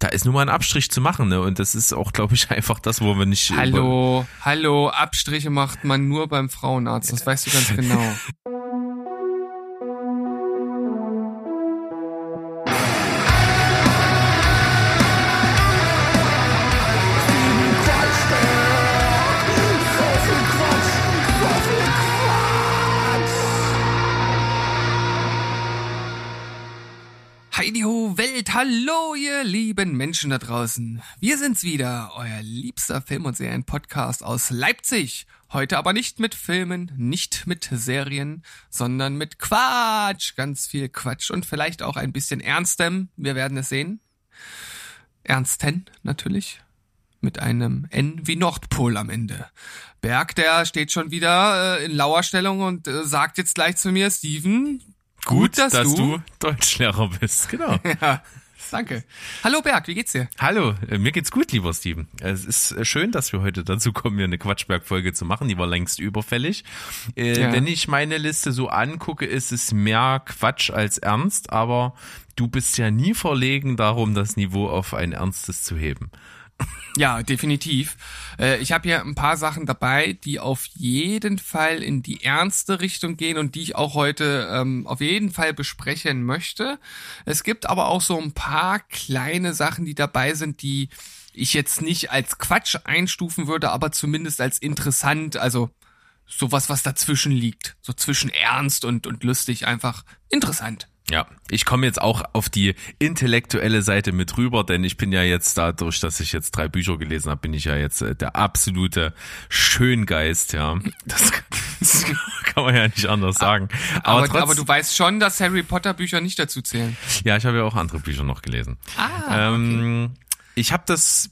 da ist nur mal ein Abstrich zu machen, ne? Und das ist auch, glaube ich, einfach das, wo wir nicht. Hallo, hallo, Abstriche macht man nur beim Frauenarzt, das weißt du ganz genau. Welt, hallo ihr lieben Menschen da draußen. Wir sind's wieder, euer liebster Film- und Serien-Podcast aus Leipzig. Heute aber nicht mit Filmen, nicht mit Serien, sondern mit Quatsch. Ganz viel Quatsch und vielleicht auch ein bisschen Ernstem. Wir werden es sehen. Ernsten natürlich. Mit einem N wie Nordpol am Ende. Berg, der steht schon wieder äh, in Lauerstellung und äh, sagt jetzt gleich zu mir, Steven, Gut, dass, dass du, du Deutschlehrer bist, genau. ja. Danke. Hallo Berg, wie geht's dir? Hallo, äh, mir geht's gut, lieber Steven. Es ist äh, schön, dass wir heute dazu kommen, hier eine Quatschberg-Folge zu machen. Die war längst überfällig. Äh, ja. Wenn ich meine Liste so angucke, ist es mehr Quatsch als Ernst, aber du bist ja nie verlegen darum, das Niveau auf ein Ernstes zu heben. Ja, definitiv. Äh, ich habe hier ein paar Sachen dabei, die auf jeden Fall in die ernste Richtung gehen und die ich auch heute ähm, auf jeden Fall besprechen möchte. Es gibt aber auch so ein paar kleine Sachen, die dabei sind, die ich jetzt nicht als Quatsch einstufen würde, aber zumindest als interessant, also sowas, was dazwischen liegt. So zwischen ernst und, und lustig, einfach interessant. Ja, ich komme jetzt auch auf die intellektuelle Seite mit rüber, denn ich bin ja jetzt dadurch, dass ich jetzt drei Bücher gelesen habe, bin ich ja jetzt äh, der absolute Schöngeist, ja. Das, das kann man ja nicht anders sagen. Aber, aber, trotz, aber, du weißt schon, dass Harry Potter Bücher nicht dazu zählen. Ja, ich habe ja auch andere Bücher noch gelesen. Ah, ähm, okay. Ich habe das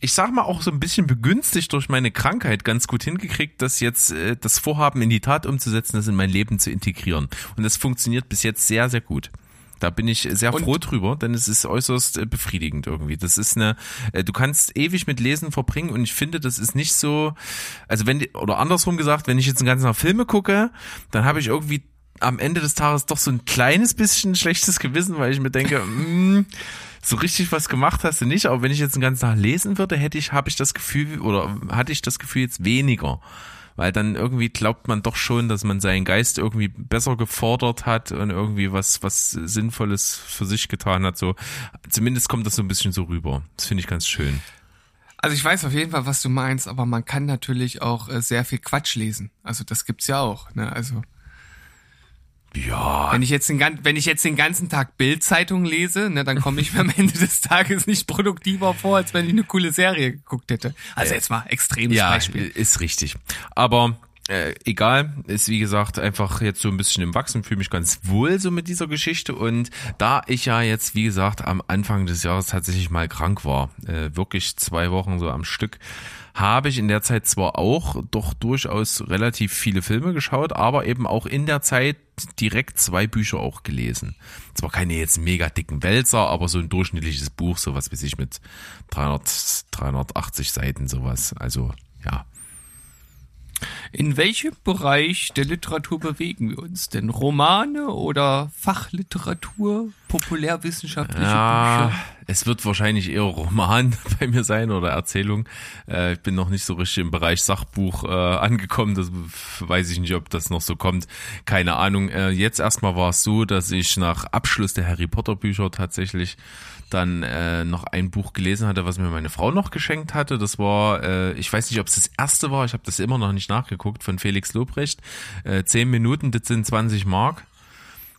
ich sag mal auch so ein bisschen begünstigt durch meine Krankheit ganz gut hingekriegt, das jetzt äh, das Vorhaben in die Tat umzusetzen, das in mein Leben zu integrieren. Und das funktioniert bis jetzt sehr, sehr gut. Da bin ich sehr und froh drüber, denn es ist äußerst äh, befriedigend irgendwie. Das ist eine, äh, du kannst ewig mit Lesen verbringen und ich finde, das ist nicht so, also wenn, oder andersrum gesagt, wenn ich jetzt einen ganzen Tag Filme gucke, dann habe ich irgendwie am Ende des Tages doch so ein kleines bisschen schlechtes Gewissen, weil ich mir denke, mh, mm, so richtig was gemacht hast du nicht, aber wenn ich jetzt den ganzen Tag lesen würde, hätte ich, habe ich das Gefühl, oder hatte ich das Gefühl jetzt weniger. Weil dann irgendwie glaubt man doch schon, dass man seinen Geist irgendwie besser gefordert hat und irgendwie was, was Sinnvolles für sich getan hat. So, zumindest kommt das so ein bisschen so rüber. Das finde ich ganz schön. Also ich weiß auf jeden Fall, was du meinst, aber man kann natürlich auch äh, sehr viel Quatsch lesen. Also das gibt's ja auch. Ne? Also ja. Wenn ich jetzt den, wenn ich jetzt den ganzen Tag Bildzeitung lese, ne, dann komme ich mir am Ende des Tages nicht produktiver vor, als wenn ich eine coole Serie geguckt hätte. Also jetzt mal extremes ja, Beispiel. Ist richtig. Aber äh, egal, ist wie gesagt einfach jetzt so ein bisschen im Wachsen, fühle mich ganz wohl so mit dieser Geschichte und da ich ja jetzt wie gesagt am Anfang des Jahres tatsächlich mal krank war, äh, wirklich zwei Wochen so am Stück, habe ich in der Zeit zwar auch doch durchaus relativ viele Filme geschaut, aber eben auch in der Zeit direkt zwei Bücher auch gelesen. Zwar keine jetzt mega dicken Wälzer, aber so ein durchschnittliches Buch, sowas wie sich mit 300, 380 Seiten sowas. Also ja. In welchem Bereich der Literatur bewegen wir uns denn? Romane oder Fachliteratur, populärwissenschaftliche ja, Bücher? Es wird wahrscheinlich eher Roman bei mir sein oder Erzählung. Äh, ich bin noch nicht so richtig im Bereich Sachbuch äh, angekommen. Das weiß ich nicht, ob das noch so kommt. Keine Ahnung. Äh, jetzt erstmal war es so, dass ich nach Abschluss der Harry Potter Bücher tatsächlich dann äh, noch ein Buch gelesen hatte, was mir meine Frau noch geschenkt hatte. Das war, äh, ich weiß nicht, ob es das erste war, ich habe das immer noch nicht nachgeguckt, von Felix Lobrecht. Äh, zehn Minuten, das sind 20 Mark.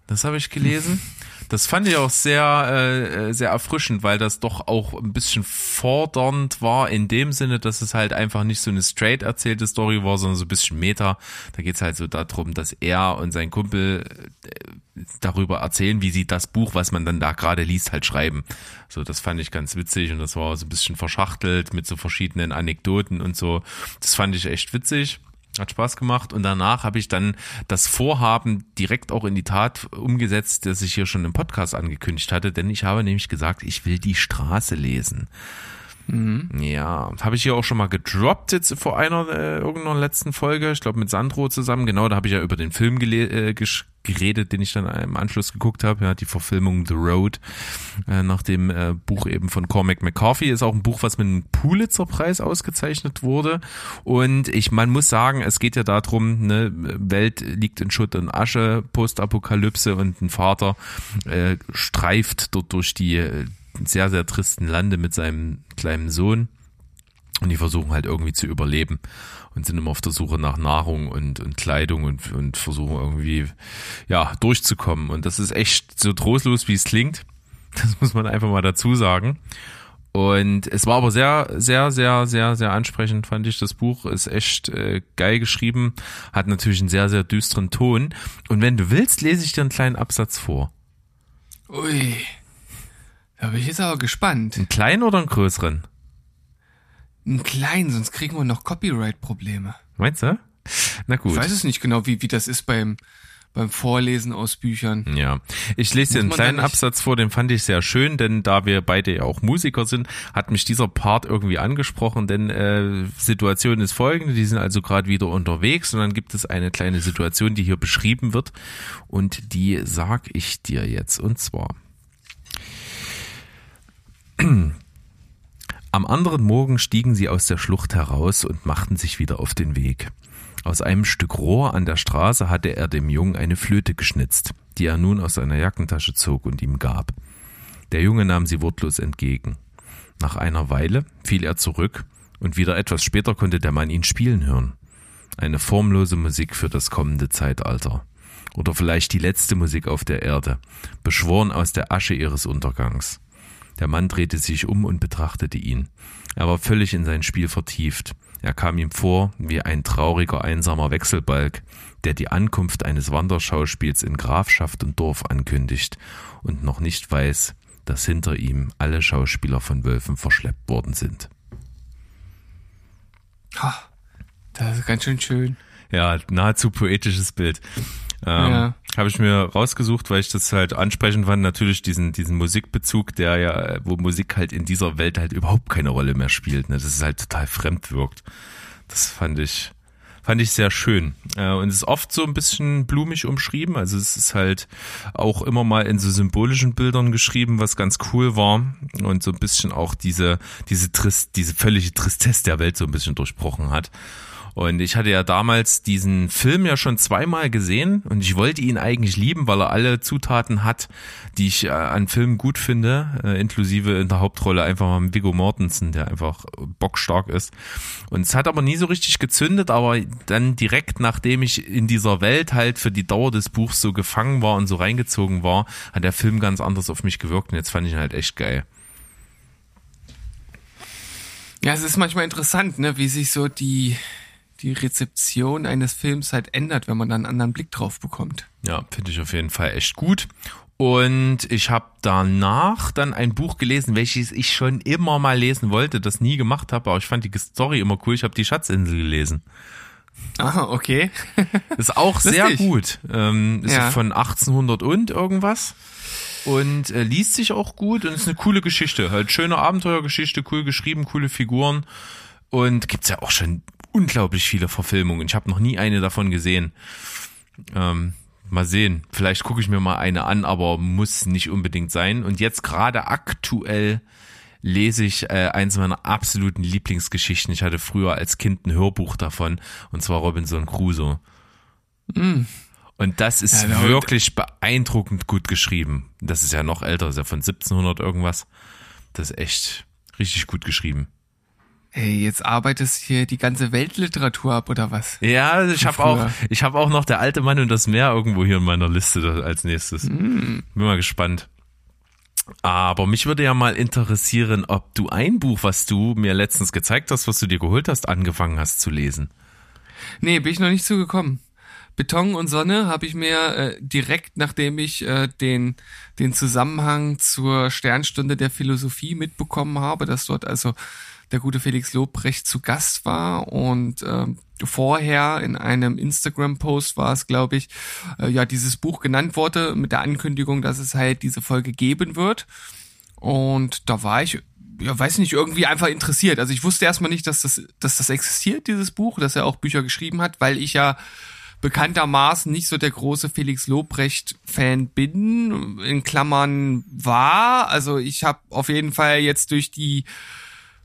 Das habe ich gelesen. Das fand ich auch sehr, äh, sehr erfrischend, weil das doch auch ein bisschen fordernd war in dem Sinne, dass es halt einfach nicht so eine straight erzählte Story war, sondern so ein bisschen Meta. Da geht's halt so darum, dass er und sein Kumpel äh, darüber erzählen, wie sie das Buch, was man dann da gerade liest, halt schreiben. So, das fand ich ganz witzig und das war so ein bisschen verschachtelt mit so verschiedenen Anekdoten und so. Das fand ich echt witzig. Hat Spaß gemacht und danach habe ich dann das Vorhaben direkt auch in die Tat umgesetzt, das ich hier schon im Podcast angekündigt hatte, denn ich habe nämlich gesagt, ich will die Straße lesen. Mhm. Ja, habe ich hier auch schon mal gedroppt jetzt vor einer äh, irgendeiner letzten Folge, ich glaube mit Sandro zusammen. Genau, da habe ich ja über den Film äh, geredet, den ich dann im Anschluss geguckt habe. Ja, die Verfilmung The Road äh, nach dem äh, Buch eben von Cormac McCarthy ist auch ein Buch, was mit einem Pulitzer-Preis ausgezeichnet wurde. Und ich, man muss sagen, es geht ja darum, ne, Welt liegt in Schutt und Asche, Postapokalypse und ein Vater äh, streift dort durch die äh, sehr, sehr tristen Lande mit seinem kleinen Sohn. Und die versuchen halt irgendwie zu überleben und sind immer auf der Suche nach Nahrung und, und Kleidung und, und versuchen irgendwie, ja, durchzukommen. Und das ist echt so trostlos, wie es klingt. Das muss man einfach mal dazu sagen. Und es war aber sehr, sehr, sehr, sehr, sehr ansprechend, fand ich. Das Buch ist echt äh, geil geschrieben, hat natürlich einen sehr, sehr düsteren Ton. Und wenn du willst, lese ich dir einen kleinen Absatz vor. Ui. Da bin ich jetzt aber gespannt. Einen kleinen oder einen größeren? Einen kleinen, sonst kriegen wir noch Copyright-Probleme. Meinst du? Na gut. Ich weiß es nicht genau, wie, wie das ist beim, beim Vorlesen aus Büchern. Ja, ich lese dir einen kleinen Absatz vor, den fand ich sehr schön, denn da wir beide ja auch Musiker sind, hat mich dieser Part irgendwie angesprochen, denn äh, Situation ist folgende, die sind also gerade wieder unterwegs und dann gibt es eine kleine Situation, die hier beschrieben wird und die sag ich dir jetzt und zwar am anderen Morgen stiegen sie aus der Schlucht heraus und machten sich wieder auf den Weg. Aus einem Stück Rohr an der Straße hatte er dem Jungen eine Flöte geschnitzt, die er nun aus seiner Jackentasche zog und ihm gab. Der Junge nahm sie wortlos entgegen. Nach einer Weile fiel er zurück, und wieder etwas später konnte der Mann ihn spielen hören. Eine formlose Musik für das kommende Zeitalter. Oder vielleicht die letzte Musik auf der Erde, beschworen aus der Asche ihres Untergangs. Der Mann drehte sich um und betrachtete ihn. Er war völlig in sein Spiel vertieft. Er kam ihm vor wie ein trauriger, einsamer Wechselbalg, der die Ankunft eines Wanderschauspiels in Grafschaft und Dorf ankündigt und noch nicht weiß, dass hinter ihm alle Schauspieler von Wölfen verschleppt worden sind. das ist ganz schön schön. Ja, nahezu poetisches Bild. Ähm, ja. Habe ich mir rausgesucht, weil ich das halt ansprechend fand. Natürlich diesen, diesen Musikbezug, der ja, wo Musik halt in dieser Welt halt überhaupt keine Rolle mehr spielt. Ne? Das ist halt total fremd wirkt. Das fand ich, fand ich sehr schön. Äh, und es ist oft so ein bisschen blumig umschrieben. Also es ist halt auch immer mal in so symbolischen Bildern geschrieben, was ganz cool war. Und so ein bisschen auch diese, diese Trist, diese völlige Tristesse der Welt so ein bisschen durchbrochen hat. Und ich hatte ja damals diesen Film ja schon zweimal gesehen und ich wollte ihn eigentlich lieben, weil er alle Zutaten hat, die ich äh, an Filmen gut finde, äh, inklusive in der Hauptrolle einfach mal Viggo Mortensen, der einfach bockstark ist. Und es hat aber nie so richtig gezündet, aber dann direkt nachdem ich in dieser Welt halt für die Dauer des Buchs so gefangen war und so reingezogen war, hat der Film ganz anders auf mich gewirkt und jetzt fand ich ihn halt echt geil. Ja, es ist manchmal interessant, ne, wie sich so die, die Rezeption eines Films halt ändert, wenn man dann einen anderen Blick drauf bekommt. Ja, finde ich auf jeden Fall echt gut. Und ich habe danach dann ein Buch gelesen, welches ich schon immer mal lesen wollte, das nie gemacht habe, aber ich fand die Story immer cool. Ich habe die Schatzinsel gelesen. Ah, okay. ist auch sehr gut. Ähm, ist ja. von 1800 und irgendwas. Und äh, liest sich auch gut und ist eine coole Geschichte. Halt schöne Abenteuergeschichte, cool geschrieben, coole Figuren. Und gibt's ja auch schon unglaublich viele Verfilmungen. Ich habe noch nie eine davon gesehen. Ähm, mal sehen. Vielleicht gucke ich mir mal eine an, aber muss nicht unbedingt sein. Und jetzt gerade aktuell lese ich äh, eins meiner absoluten Lieblingsgeschichten. Ich hatte früher als Kind ein Hörbuch davon, und zwar Robinson Crusoe. Mm. Und das ist ja, wirklich beeindruckend gut geschrieben. Das ist ja noch älter, ist ja von 1700 irgendwas. Das ist echt richtig gut geschrieben. Ey, jetzt arbeitest hier die ganze Weltliteratur ab oder was? Ja, ich habe auch, ich habe auch noch der alte Mann und das Meer irgendwo hier in meiner Liste als nächstes. Mm. Bin mal gespannt. Aber mich würde ja mal interessieren, ob du ein Buch, was du mir letztens gezeigt hast, was du dir geholt hast, angefangen hast zu lesen. Nee, bin ich noch nicht zugekommen. Beton und Sonne habe ich mir äh, direkt, nachdem ich äh, den, den Zusammenhang zur Sternstunde der Philosophie mitbekommen habe, dass dort also der gute Felix Lobrecht zu Gast war und äh, vorher in einem Instagram-Post war es, glaube ich, äh, ja, dieses Buch genannt wurde mit der Ankündigung, dass es halt diese Folge geben wird. Und da war ich ja, weiß nicht, irgendwie einfach interessiert. Also ich wusste erstmal nicht, dass das, dass das existiert, dieses Buch, dass er auch Bücher geschrieben hat, weil ich ja bekanntermaßen nicht so der große Felix Lobrecht-Fan bin, in Klammern war. Also ich habe auf jeden Fall jetzt durch die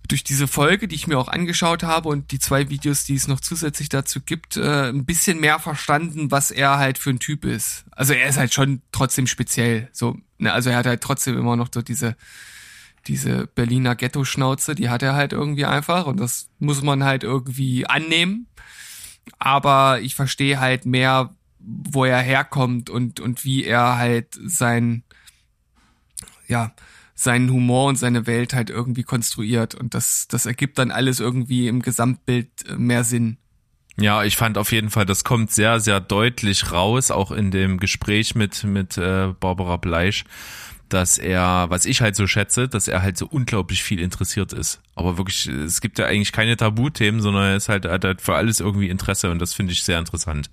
durch diese Folge, die ich mir auch angeschaut habe und die zwei Videos, die es noch zusätzlich dazu gibt, äh, ein bisschen mehr verstanden, was er halt für ein Typ ist. Also er ist halt schon trotzdem speziell. So, ne, also er hat halt trotzdem immer noch so diese diese Berliner Ghetto-Schnauze, die hat er halt irgendwie einfach und das muss man halt irgendwie annehmen. Aber ich verstehe halt mehr, wo er herkommt und, und wie er halt sein, ja, seinen Humor und seine Welt halt irgendwie konstruiert. Und das, das ergibt dann alles irgendwie im Gesamtbild äh, mehr Sinn. Ja, ich fand auf jeden Fall, das kommt sehr, sehr deutlich raus, auch in dem Gespräch mit, mit äh, Barbara Bleisch, dass er, was ich halt so schätze, dass er halt so unglaublich viel interessiert ist. Aber wirklich, es gibt ja eigentlich keine Tabuthemen, sondern er ist halt, hat halt für alles irgendwie Interesse und das finde ich sehr interessant.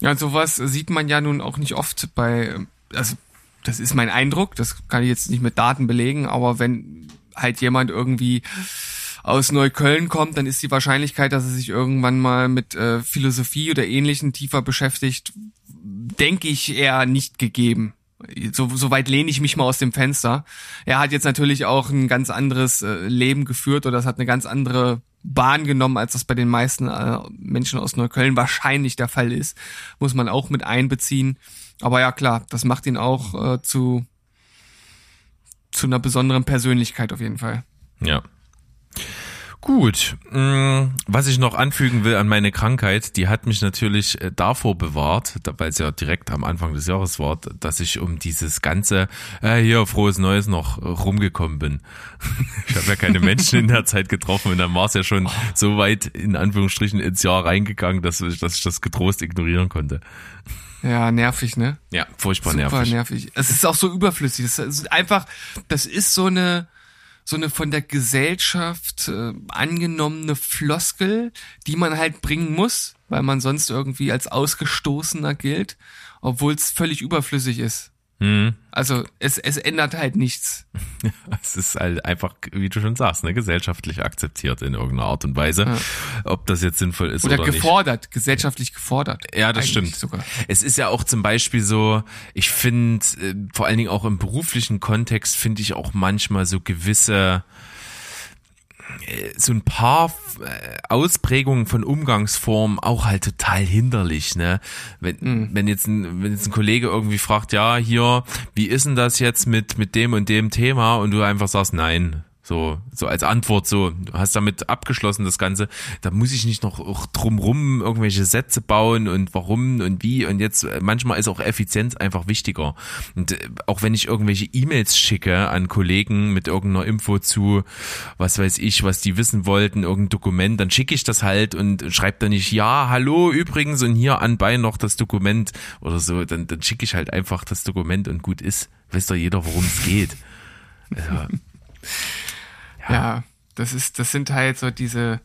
Ja, sowas sieht man ja nun auch nicht oft bei, also das ist mein Eindruck, das kann ich jetzt nicht mit Daten belegen, aber wenn halt jemand irgendwie aus Neukölln kommt, dann ist die Wahrscheinlichkeit, dass er sich irgendwann mal mit äh, Philosophie oder Ähnlichem tiefer beschäftigt, denke ich eher nicht gegeben. So, so weit lehne ich mich mal aus dem Fenster. Er hat jetzt natürlich auch ein ganz anderes äh, Leben geführt oder es hat eine ganz andere Bahn genommen, als das bei den meisten äh, Menschen aus Neukölln wahrscheinlich der Fall ist. Muss man auch mit einbeziehen. Aber ja, klar, das macht ihn auch äh, zu, zu einer besonderen Persönlichkeit auf jeden Fall. Ja. Gut, mm, was ich noch anfügen will an meine Krankheit, die hat mich natürlich äh, davor bewahrt, weil es ja direkt am Anfang des Jahres war, dass ich um dieses ganze äh, hier frohes Neues noch äh, rumgekommen bin. ich habe ja keine Menschen in der Zeit getroffen und dann war es ja schon so weit in Anführungsstrichen ins Jahr reingegangen, dass ich, dass ich das getrost ignorieren konnte. Ja, nervig, ne? Ja, furchtbar Super nervig. nervig. Es ist auch so überflüssig. Das ist einfach, das ist so eine, so eine von der Gesellschaft äh, angenommene Floskel, die man halt bringen muss, weil man sonst irgendwie als Ausgestoßener gilt, obwohl es völlig überflüssig ist. Hm. Also es, es ändert halt nichts. Es ist halt einfach, wie du schon sagst, ne, gesellschaftlich akzeptiert in irgendeiner Art und Weise. Ja. Ob das jetzt sinnvoll ist Oder oder, nicht. gefordert, gesellschaftlich gefordert. Ja, das stimmt. Sogar. Es ist ja auch zum Beispiel so, ich finde, äh, vor allen Dingen auch im beruflichen Kontext finde ich auch manchmal so gewisse so ein paar äh, Ausprägungen von Umgangsformen auch halt total hinderlich, ne? Wenn, Mhm. wenn jetzt ein, wenn jetzt ein Kollege irgendwie fragt, ja, hier, wie ist denn das jetzt mit, mit dem und dem Thema und du einfach sagst, nein. So, so als Antwort, so, du hast damit abgeschlossen das Ganze, da muss ich nicht noch drumrum irgendwelche Sätze bauen und warum und wie und jetzt, äh, manchmal ist auch Effizienz einfach wichtiger. Und äh, auch wenn ich irgendwelche E-Mails schicke an Kollegen mit irgendeiner Info zu, was weiß ich, was die wissen wollten, irgendein Dokument, dann schicke ich das halt und schreibe dann nicht, ja, hallo übrigens und hier anbei noch das Dokument oder so, dann, dann schicke ich halt einfach das Dokument und gut ist. Weiß doch jeder, worum es geht. Also, Ja. das ist, das sind halt so diese,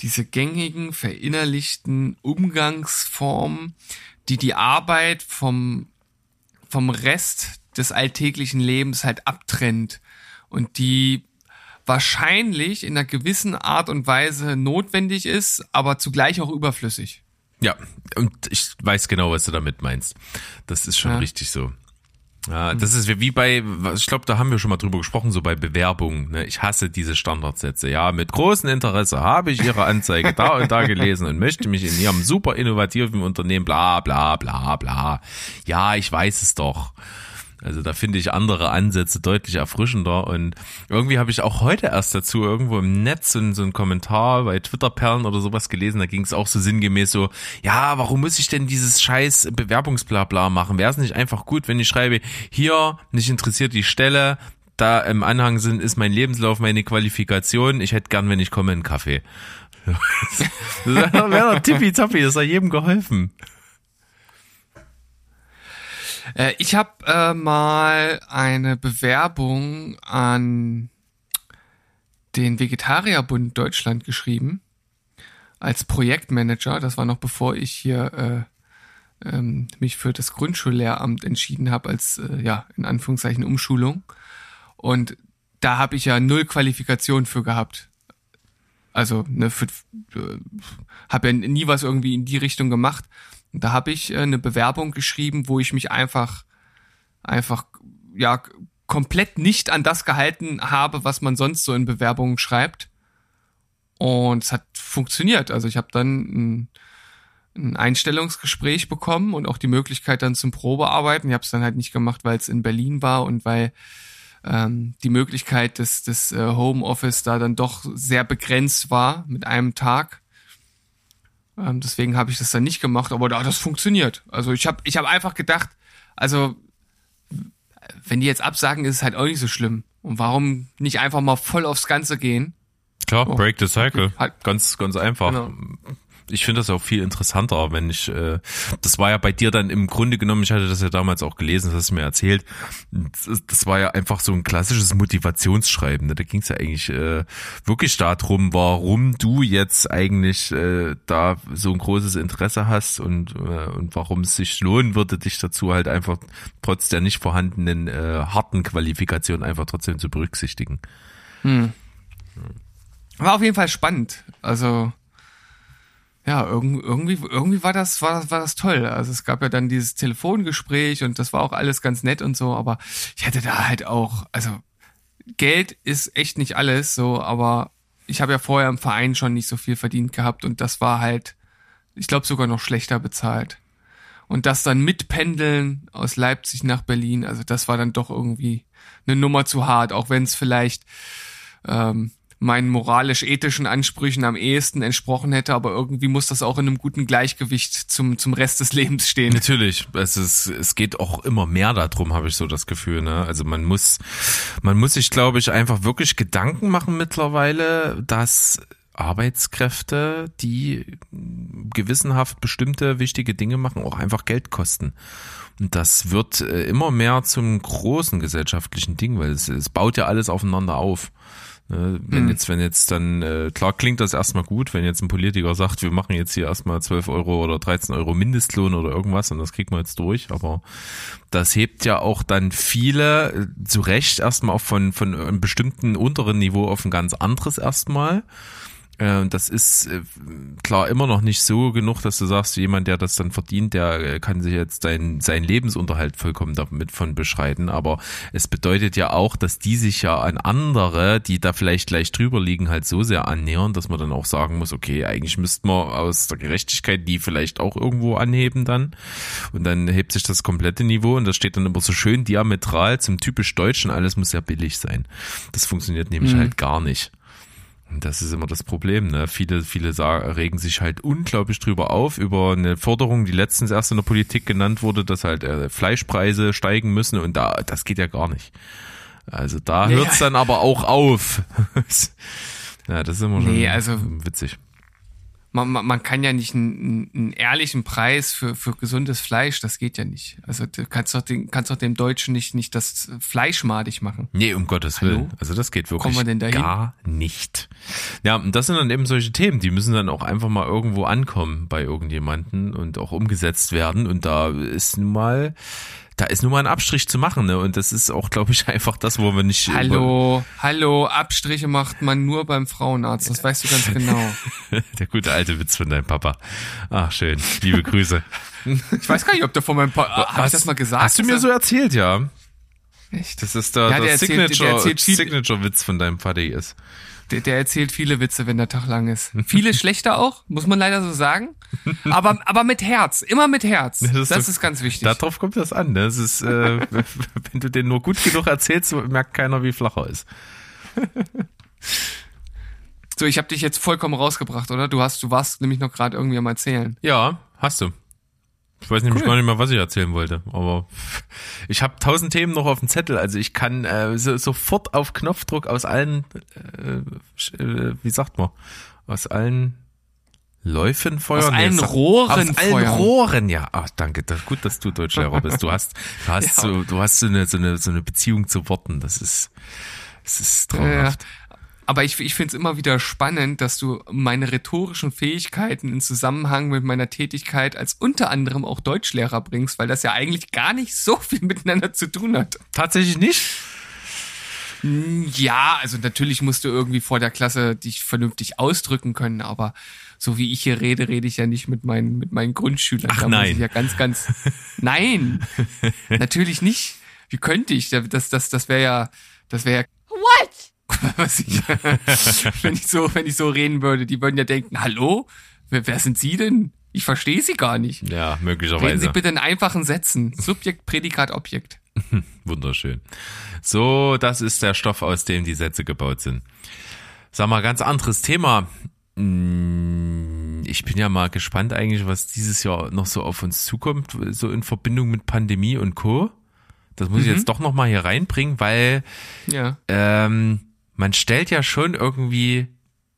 diese gängigen, verinnerlichten Umgangsformen, die die Arbeit vom, vom Rest des alltäglichen Lebens halt abtrennt und die wahrscheinlich in einer gewissen Art und Weise notwendig ist, aber zugleich auch überflüssig. Ja, und ich weiß genau, was du damit meinst. Das ist schon Ja. richtig so. Ja, das ist wie bei, ich glaube, da haben wir schon mal drüber gesprochen, so bei Bewerbungen. Ne? Ich hasse diese Standardsätze. Ja, mit großem Interesse habe ich Ihre Anzeige da und da gelesen und möchte mich in Ihrem super innovativen Unternehmen bla bla bla bla. Ja, ich weiß es doch. Also da finde ich andere Ansätze deutlich erfrischender und irgendwie habe ich auch heute erst dazu irgendwo im Netz so, so einen Kommentar bei Twitter-Perlen oder sowas gelesen, da ging es auch so sinngemäß so, ja, warum muss ich denn dieses scheiß Bewerbungsblabla machen? Wäre es nicht einfach gut, wenn ich schreibe, hier, mich interessiert die Stelle, da im Anhang sind, ist mein Lebenslauf, meine Qualifikation, ich hätte gern, wenn ich komme, einen Kaffee. Das wäre doch tippitoppi, das hat jedem geholfen. Äh, ich habe äh, mal eine Bewerbung an den Vegetarierbund Deutschland geschrieben als Projektmanager. Das war noch bevor ich hier äh, ähm, mich für das Grundschullehramt entschieden habe als äh, ja in Anführungszeichen Umschulung. Und da habe ich ja null Qualifikation für gehabt. Also, ne, für, äh, habe ja nie was irgendwie in die Richtung gemacht. Da habe ich äh, eine Bewerbung geschrieben, wo ich mich einfach, einfach, ja, komplett nicht an das gehalten habe, was man sonst so in Bewerbungen schreibt. Und es hat funktioniert. Also ich habe dann ein, ein, Einstellungsgespräch bekommen und auch die Möglichkeit dann zum Probearbeiten. Ich habe es dann halt nicht gemacht, weil es in Berlin war und weil ähm, die Möglichkeit des, des äh, Homeoffice da dann doch sehr begrenzt war mit einem Tag. Ähm, deswegen habe ich das dann nicht gemacht, aber da, das funktioniert. Also ich habe ich hab einfach gedacht, also wenn die jetzt absagen, ist es halt auch nicht so schlimm. Und warum nicht einfach mal voll aufs Ganze gehen? Klar, oh, break the cycle. Halt. Ganz, ganz einfach. Genau ich finde das auch viel interessanter, wenn ich, äh, das war ja bei dir dann im Grunde genommen, ich hatte das ja damals auch gelesen, das hast du mir erzählt, das, das war ja einfach so ein klassisches Motivationsschreiben. Ne? Da ging es ja eigentlich äh, wirklich darum, warum du jetzt eigentlich äh, da so ein großes Interesse hast und, äh, und warum es sich lohnen würde, dich dazu halt einfach trotz der nicht vorhandenen äh, harten Qualifikation einfach trotzdem zu berücksichtigen. Hm. War auf jeden Fall spannend. Also ja, irgendwie, irgendwie war das, war das, war das toll. Also es gab ja dann dieses Telefongespräch und das war auch alles ganz nett und so, aber ich hatte da halt auch, also Geld ist echt nicht alles so, aber ich habe ja vorher im Verein schon nicht so viel verdient gehabt und das war halt, ich glaube sogar noch schlechter bezahlt. Und das dann mitpendeln aus Leipzig nach Berlin, also das war dann doch irgendwie eine Nummer zu hart, auch wenn es vielleicht ähm, meinen moralisch-ethischen Ansprüchen am ehesten entsprochen hätte, aber irgendwie muss das auch in einem guten Gleichgewicht zum, zum Rest des Lebens stehen. Natürlich, es, ist, es geht auch immer mehr darum, habe ich so das Gefühl. Ne? Also man muss, man muss sich, glaube ich, einfach wirklich Gedanken machen mittlerweile, dass Arbeitskräfte, die gewissenhaft bestimmte wichtige Dinge machen, auch einfach Geld kosten. Und das wird äh, immer mehr zum großen gesellschaftlichen Ding, weil es, es baut ja alles aufeinander auf. Ne, wenn mhm. jetzt, wenn jetzt dann, äh, klar klingt das erstmal gut, wenn jetzt ein Politiker sagt, wir machen jetzt hier erstmal 12 Euro oder 13 Euro Mindestlohn oder irgendwas und das kriegt man jetzt durch, aber das hebt ja auch dann viele äh, zu Recht erstmal auch von, von einem bestimmten unteren Niveau auf ein ganz anderes erstmal. Äh, das ist äh, klar immer noch nicht so genug, dass du sagst, jemand, der das dann verdient, der äh, kann sich jetzt sein, seinen Lebensunterhalt vollkommen damit von beschreiten. Aber es bedeutet ja auch, dass die sich ja an andere, die da vielleicht gleich drüber liegen, halt so sehr annähern, dass man dann auch sagen muss, okay, eigentlich müsste man aus der Gerechtigkeit die vielleicht auch irgendwo anheben dann. Und dann hebt sich das komplette Niveau und das steht dann immer so schön diametral zum typisch Deutschen, alles muss ja billig sein. Das funktioniert nämlich mhm. halt gar nicht. Das ist immer das Problem. Ne? Viele, viele sagen, regen sich halt unglaublich drüber auf über eine Forderung, die letztens erst in der Politik genannt wurde, dass halt äh, Fleischpreise steigen müssen und da, das geht ja gar nicht. Also da nee, hört's dann aber auch auf. ja, das ist immer schon nee, also, witzig man, man, man kann ja nicht einen, einen ehrlichen Preis für, für gesundes Fleisch, das geht ja nicht. Also du kannst doch, den, kannst doch dem Deutschen nicht, nicht das Fleisch madig machen. Nee, um Gottes Hallo? Willen. Also das geht wirklich gar nicht. Ja, und das sind dann eben solche Themen, die müssen dann auch einfach mal irgendwo ankommen bei irgendjemanden und auch umgesetzt werden. Und da ist nun mal da ist nur mal ein Abstrich zu machen, ne? Und das ist auch, glaube ich, einfach das, wo wir nicht. Hallo, hallo, Abstriche macht man nur beim Frauenarzt, das weißt du ganz genau. Der gute alte Witz von deinem Papa. Ach, schön. Liebe Grüße. ich weiß gar nicht, ob der von meinem Papa. Hab ich das mal gesagt? Hast du mir so erzählt, ja? Echt? Das ist der, ja, der, der Signature, Signature-Witz von deinem Vati ist der, der erzählt viele Witze, wenn der Tag lang ist. Viele schlechter auch, muss man leider so sagen. Aber, aber mit Herz, immer mit Herz. Das ist, das ist ganz wichtig. Darauf kommt das an. Das ist, äh, wenn du den nur gut genug erzählst, merkt keiner, wie flach er ist. So, ich habe dich jetzt vollkommen rausgebracht, oder? Du hast, du warst nämlich noch gerade irgendwie am Erzählen. Ja, hast du. Ich weiß nämlich cool. gar nicht mehr, was ich erzählen wollte, aber ich habe tausend Themen noch auf dem Zettel. Also ich kann äh, so, sofort auf Knopfdruck aus allen, äh, äh, wie sagt man, aus allen Läufen feuern. Aus allen Rohren. Aus allen. Rohren, ja. Ach, danke. Das, gut, dass du Deutschlehrer bist. Du hast, du hast ja. so, du hast so eine, so eine, so eine Beziehung zu Worten. Das ist, das ist traumhaft. Ja, aber ich, ich finde es immer wieder spannend, dass du meine rhetorischen Fähigkeiten in Zusammenhang mit meiner Tätigkeit als unter anderem auch Deutschlehrer bringst, weil das ja eigentlich gar nicht so viel miteinander zu tun hat. Tatsächlich nicht? Ja, also natürlich musst du irgendwie vor der Klasse dich vernünftig ausdrücken können, aber so wie ich hier rede, rede ich ja nicht mit meinen, mit meinen Grundschülern. Ach da nein. Muss ich ja ganz, ganz, nein, natürlich nicht. Wie könnte ich? Das, das, das wäre ja, das wäre ja? was ich, wenn ich so, wenn ich so reden würde, die würden ja denken, hallo? Wer, wer sind Sie denn? Ich verstehe Sie gar nicht. Ja, Reden Sie möglicherweise. bitte in einfachen Sätzen. Subjekt, Prädikat, Objekt. Wunderschön. So, das ist der Stoff, aus dem die Sätze gebaut sind. Sag mal, ganz anderes Thema. Hm, Ich bin ja mal gespannt eigentlich, was dieses Jahr noch so auf uns zukommt, so in Verbindung mit Pandemie und Co. Das muss ich jetzt doch noch mal hier reinbringen, weil Ja. ähm, man stellt ja schon irgendwie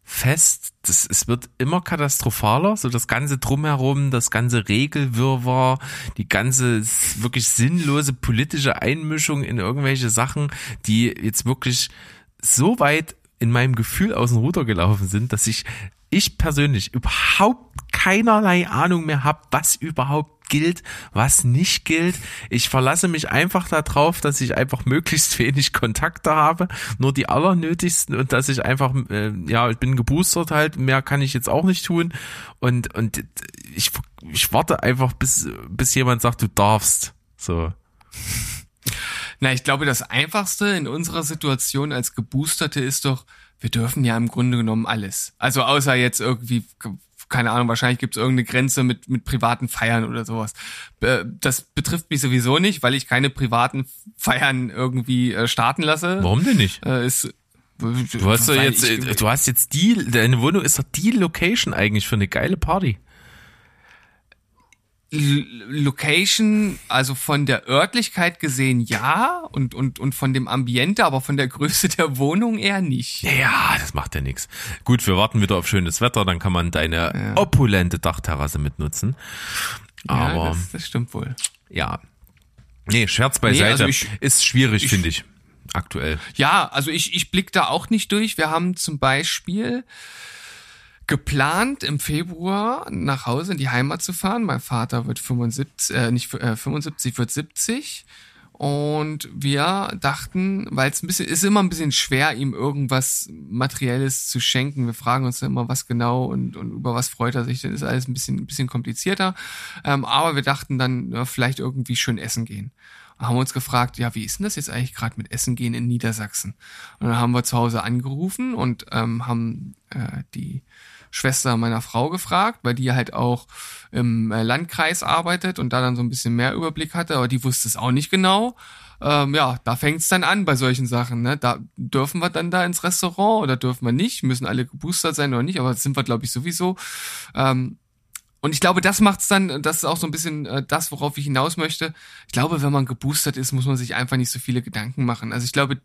fest, das, es wird immer katastrophaler, so das ganze Drumherum, das ganze Regelwirrwarr, die ganze wirklich sinnlose politische Einmischung in irgendwelche Sachen, die jetzt wirklich so weit in meinem Gefühl aus dem Ruder gelaufen sind, dass ich, ich persönlich überhaupt keinerlei Ahnung mehr habe, was überhaupt gilt, was nicht gilt. Ich verlasse mich einfach darauf, dass ich einfach möglichst wenig Kontakte habe, nur die allernötigsten und dass ich einfach, äh, ja, ich bin geboostert halt, mehr kann ich jetzt auch nicht tun und, und ich, ich warte einfach, bis, bis jemand sagt, du darfst. So. Na, ich glaube, das Einfachste in unserer Situation als Geboosterte ist doch, wir dürfen ja im Grunde genommen alles. Also außer jetzt irgendwie, keine Ahnung, wahrscheinlich gibt es irgendeine Grenze mit, mit privaten Feiern oder sowas. Äh, Das betrifft mich sowieso nicht, weil ich keine privaten Feiern irgendwie äh, starten lasse. Warum denn nicht? Äh, ist, Du hast doch jetzt, du hast jetzt die, deine Wohnung ist doch die Location eigentlich für eine geile Party. Location, also von der Örtlichkeit gesehen ja und, und, und von dem Ambiente, aber von der Größe der Wohnung eher nicht. Ja, das macht ja nichts. Gut, wir warten wieder auf schönes Wetter, dann kann man deine opulente Dachterrasse mitnutzen. Aber ja, das, das stimmt wohl. ja. Nee, Scherz beiseite. also ich- ist schwierig, finde ich. Aktuell. Ja, also ich, ich blick da auch nicht durch. Wir haben zum Beispiel geplant, im Februar nach Hause in die Heimat zu fahren. Mein Vater wird 75, äh, nicht äh, 75, wird 70. Und wir dachten, weil es ein bisschen, ist immer ein bisschen schwer, ihm irgendwas Materielles zu schenken. Wir fragen uns immer, was genau und, und über was freut er sich. Das ist alles ein bisschen, ein bisschen komplizierter. Ähm, aber wir dachten dann, ja, vielleicht irgendwie schön essen gehen. Haben uns gefragt, ja, wie ist denn das jetzt eigentlich gerade mit Essen gehen in Niedersachsen? Und dann haben wir zu Hause angerufen und ähm, haben äh, die Schwester meiner Frau gefragt, weil die halt auch im äh, Landkreis arbeitet und da dann so ein bisschen mehr Überblick hatte, aber die wusste es auch nicht genau. Ähm, ja, da fängt es dann an bei solchen Sachen. Ne? Da dürfen wir dann da ins Restaurant oder dürfen wir nicht? Müssen alle geboostert sein oder nicht? Aber das sind wir, glaube ich, sowieso. Ähm, und ich glaube, das macht's dann, das ist auch so ein bisschen äh, das, worauf ich hinaus möchte. Ich glaube, wenn man geboostert ist, muss man sich einfach nicht so viele Gedanken machen. Also ich glaube,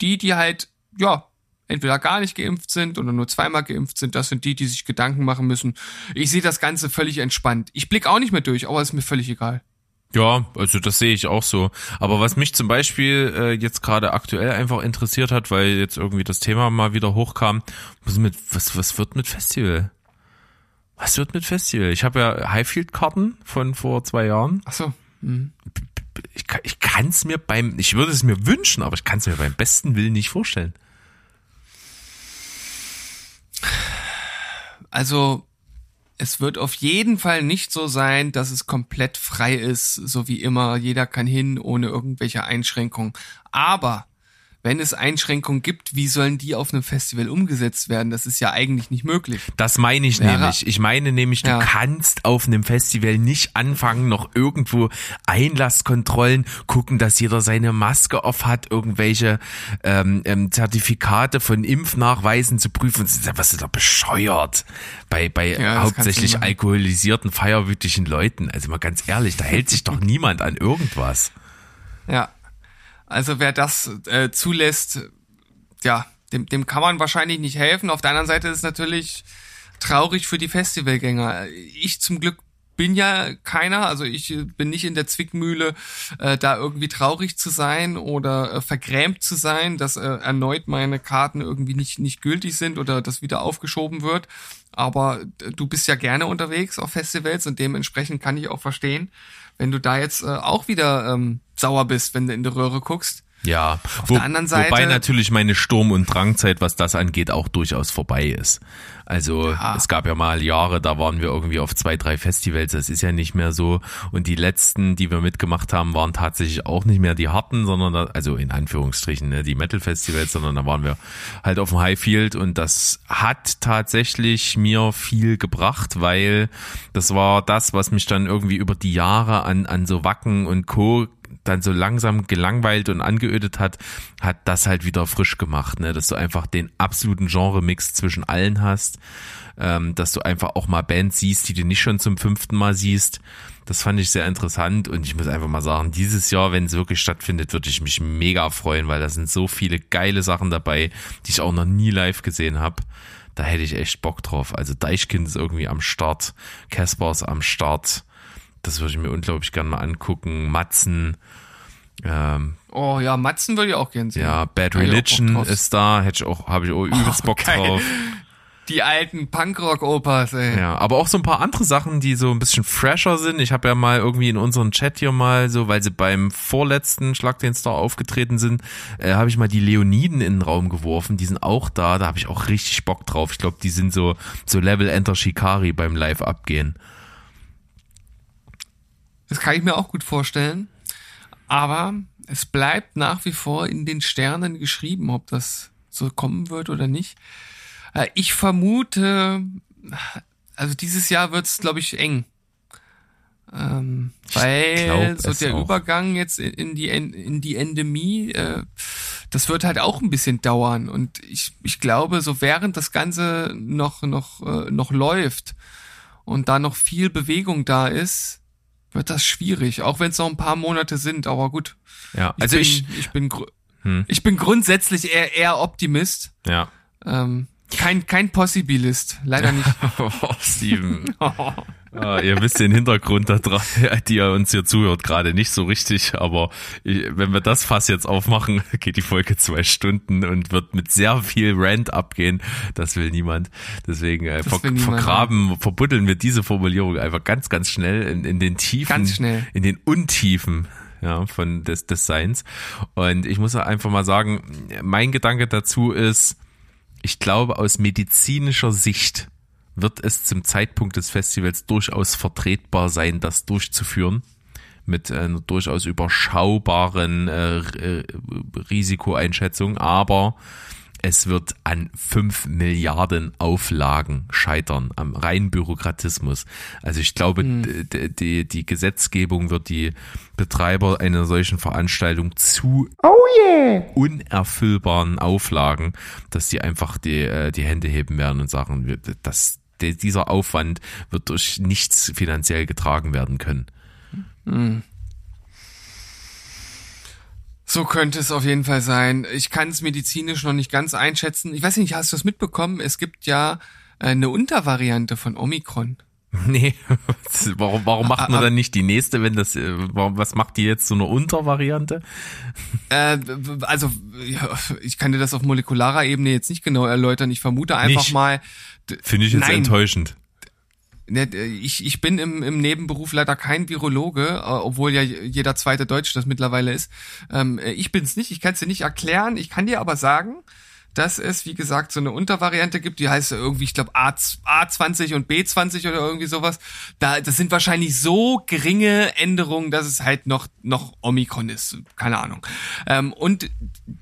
die, die halt, ja, entweder gar nicht geimpft sind oder nur zweimal geimpft sind, das sind die, die sich Gedanken machen müssen. Ich sehe das Ganze völlig entspannt. Ich blick auch nicht mehr durch, aber ist mir völlig egal. Ja, also das sehe ich auch so. Aber was mich zum Beispiel äh, jetzt gerade aktuell einfach interessiert hat, weil jetzt irgendwie das Thema mal wieder hochkam, was, mit, was, was wird mit Festival? Was wird mit Festival? Ich habe ja Highfield-Karten von vor zwei Jahren. Ach so. Mhm. Ich, kann- ich kann es mir beim, ich würde es mir wünschen, aber ich kann es mir beim besten Willen nicht vorstellen. Also es wird auf jeden Fall nicht so sein, dass es komplett frei ist, so wie immer. Jeder kann hin ohne irgendwelche Einschränkungen. Aber wenn es Einschränkungen gibt, wie sollen die auf einem Festival umgesetzt werden? Das ist ja eigentlich nicht möglich. Das meine ich Wäre- nämlich. Ich meine nämlich, du Ja. kannst auf einem Festival nicht anfangen, noch irgendwo Einlasskontrollen gucken, dass jeder seine Maske auf hat, irgendwelche ähm, ähm, Zertifikate von Impfnachweisen zu prüfen. Ja- Was ist da bescheuert bei, bei Ja, hauptsächlich alkoholisierten, feierwütigen Leuten? Also mal ganz ehrlich, da hält sich doch niemand an irgendwas. Ja. Also wer das äh, zulässt, ja, dem, dem kann man wahrscheinlich nicht helfen. Auf der anderen Seite ist es natürlich traurig für die Festivalgänger. Ich zum Glück bin ja keiner, also ich äh, bin nicht in der Zwickmühle, äh, da irgendwie traurig zu sein oder äh, vergrämt zu sein, dass äh, erneut meine Karten irgendwie nicht, nicht gültig sind oder das wieder aufgeschoben wird. Aber du bist ja gerne unterwegs auf Festivals und dementsprechend kann ich auch verstehen, wenn du da jetzt äh, auch wieder ähm, sauer bist, wenn du in die Röhre guckst. Ja, Auf Wo, der anderen Seite, wobei natürlich meine Sturm- und Drangzeit, was das angeht, auch durchaus vorbei ist. Also Ja. es gab ja mal Jahre, da waren wir irgendwie auf zwei, drei Festivals, das ist ja nicht mehr so. Und die letzten, die wir mitgemacht haben, waren tatsächlich auch nicht mehr die harten, sondern da, also in Anführungsstrichen ne, die Metal-Festivals, sondern da waren wir halt auf dem Highfield und das hat tatsächlich mir viel gebracht, weil das war das, was mich dann irgendwie über die Jahre an, an so Wacken und Co dann so langsam gelangweilt und angeödet hat, hat das halt wieder frisch gemacht, ne? dass du einfach den absoluten Genre-Mix zwischen allen hast, ähm, dass du einfach auch mal Bands siehst, die du nicht schon zum fünften Mal siehst. Das fand ich sehr interessant und ich muss einfach mal sagen, dieses Jahr, wenn es wirklich stattfindet, würde ich mich mega freuen, weil da sind so viele geile Sachen dabei, die ich auch noch nie live gesehen habe. Da hätte ich echt Bock drauf. Also Deichkind ist irgendwie am Start, Casper ist am Start. Das würde ich mir unglaublich gerne mal angucken. Matzen, ähm, oh ja, Matzen würde ich auch gern sehen. ja, Bad Religion ist da, hätte ich auch, habe ich auch übelst Bock geil. drauf. Die alten Punkrock-Opas, ey. Ja, aber auch so ein paar andere Sachen, die so ein bisschen fresher sind. Ich habe ja mal irgendwie in unserem Chat hier mal so, weil sie beim vorletzten Schlag den Star aufgetreten sind, äh, habe ich mal die Leoniden in den Raum geworfen. Die sind auch da, da habe ich auch richtig Bock drauf. Ich glaube, die sind so so Level Enter Shikari beim Live abgehen. Das kann ich mir auch gut vorstellen. Aber es bleibt nach wie vor in den Sternen geschrieben, ob das so kommen wird oder nicht. Äh, Ich vermute, also dieses Jahr wird es, glaube ich, eng. Ähm, weil so der auch. Übergang jetzt in- die, in die Endemie, äh, das wird halt auch ein bisschen dauern. Und ich, ich glaube, so während das Ganze noch, noch, äh, noch läuft und da noch viel Bewegung da ist, wird das schwierig, auch wenn es noch ein paar Monate sind, aber gut. Ja, Ich also bin, ich, ich bin, Hm. ich bin grundsätzlich eher, eher Optimist. ja. Ähm, kein, kein Possibilist, leider nicht. Oh, Steven. Ah, ihr wisst den Hintergrund da dran, die ihr uns hier zuhört, gerade nicht so richtig, aber ich, wenn wir das Fass jetzt aufmachen, geht die Folge zwei Stunden und wird mit sehr viel Rant abgehen. Das will niemand. Deswegen äh, ver niemand, vergraben, verbuddeln wir diese Formulierung einfach ganz, ganz schnell in, in den Tiefen, Ganz schnell. in den Untiefen ja, von des Designs. Und ich muss einfach mal sagen, mein Gedanke dazu ist, ich glaube, aus medizinischer Sicht wird es zum Zeitpunkt des Festivals durchaus vertretbar sein, das durchzuführen. Mit einer durchaus überschaubaren äh, äh, Risikoeinschätzung, aber es wird an fünf Milliarden Auflagen scheitern, am reinen Bürokratismus. Also ich glaube, d- die, die Gesetzgebung wird die Betreiber einer solchen Veranstaltung zu unerfüllbaren Auflagen, dass die einfach die, äh, die Hände heben werden und sagen, der- dieser Aufwand wird durch nichts finanziell getragen werden können. So könnte es auf jeden Fall sein. Ich kann es medizinisch noch nicht ganz einschätzen. Ich weiß nicht, hast du es mitbekommen? Es gibt ja äh, eine Untervariante von Omikron. Nee, warum, warum macht man Ah, ah. dann nicht die nächste, wenn das, äh, was macht die jetzt so eine Untervariante? Äh, also, ich kann dir das auf molekularer Ebene jetzt nicht genau erläutern. Ich vermute einfach Nicht? mal, Finde ich jetzt Nein. enttäuschend. ne, ich, ich bin im, im Nebenberuf leider kein Virologe, äh, obwohl ja jeder zweite Deutsche das mittlerweile ist. Ähm, ich bin's nicht, ich kann es dir nicht erklären. Ich kann dir aber sagen, dass es, wie gesagt, so eine Untervariante gibt, die heißt irgendwie, ich glaube, A, A20 und B20 oder irgendwie sowas. Da, das sind wahrscheinlich so geringe Änderungen, dass es halt noch, noch Omikron ist. Keine Ahnung. Ähm, und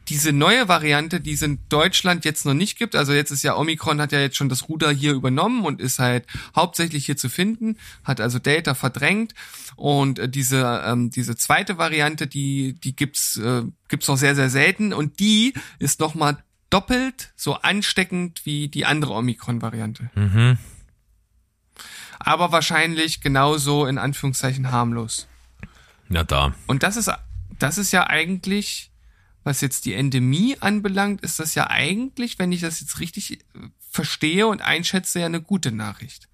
diese neue Variante, die es in Deutschland jetzt noch nicht gibt, also jetzt ist ja Omikron hat ja jetzt schon das Ruder hier übernommen und ist halt hauptsächlich hier zu finden, hat also Delta verdrängt und äh, diese ähm, diese zweite Variante, die die gibt's äh, gibt's noch sehr sehr selten und die ist noch mal doppelt so ansteckend wie die andere Omikron-Variante. Mhm. Aber wahrscheinlich genauso in Anführungszeichen harmlos. Na da. Und das ist, das ist ja eigentlich, was jetzt die Endemie anbelangt, ist das ja eigentlich, wenn ich das jetzt richtig äh, verstehe und einschätze, ja eine gute Nachricht.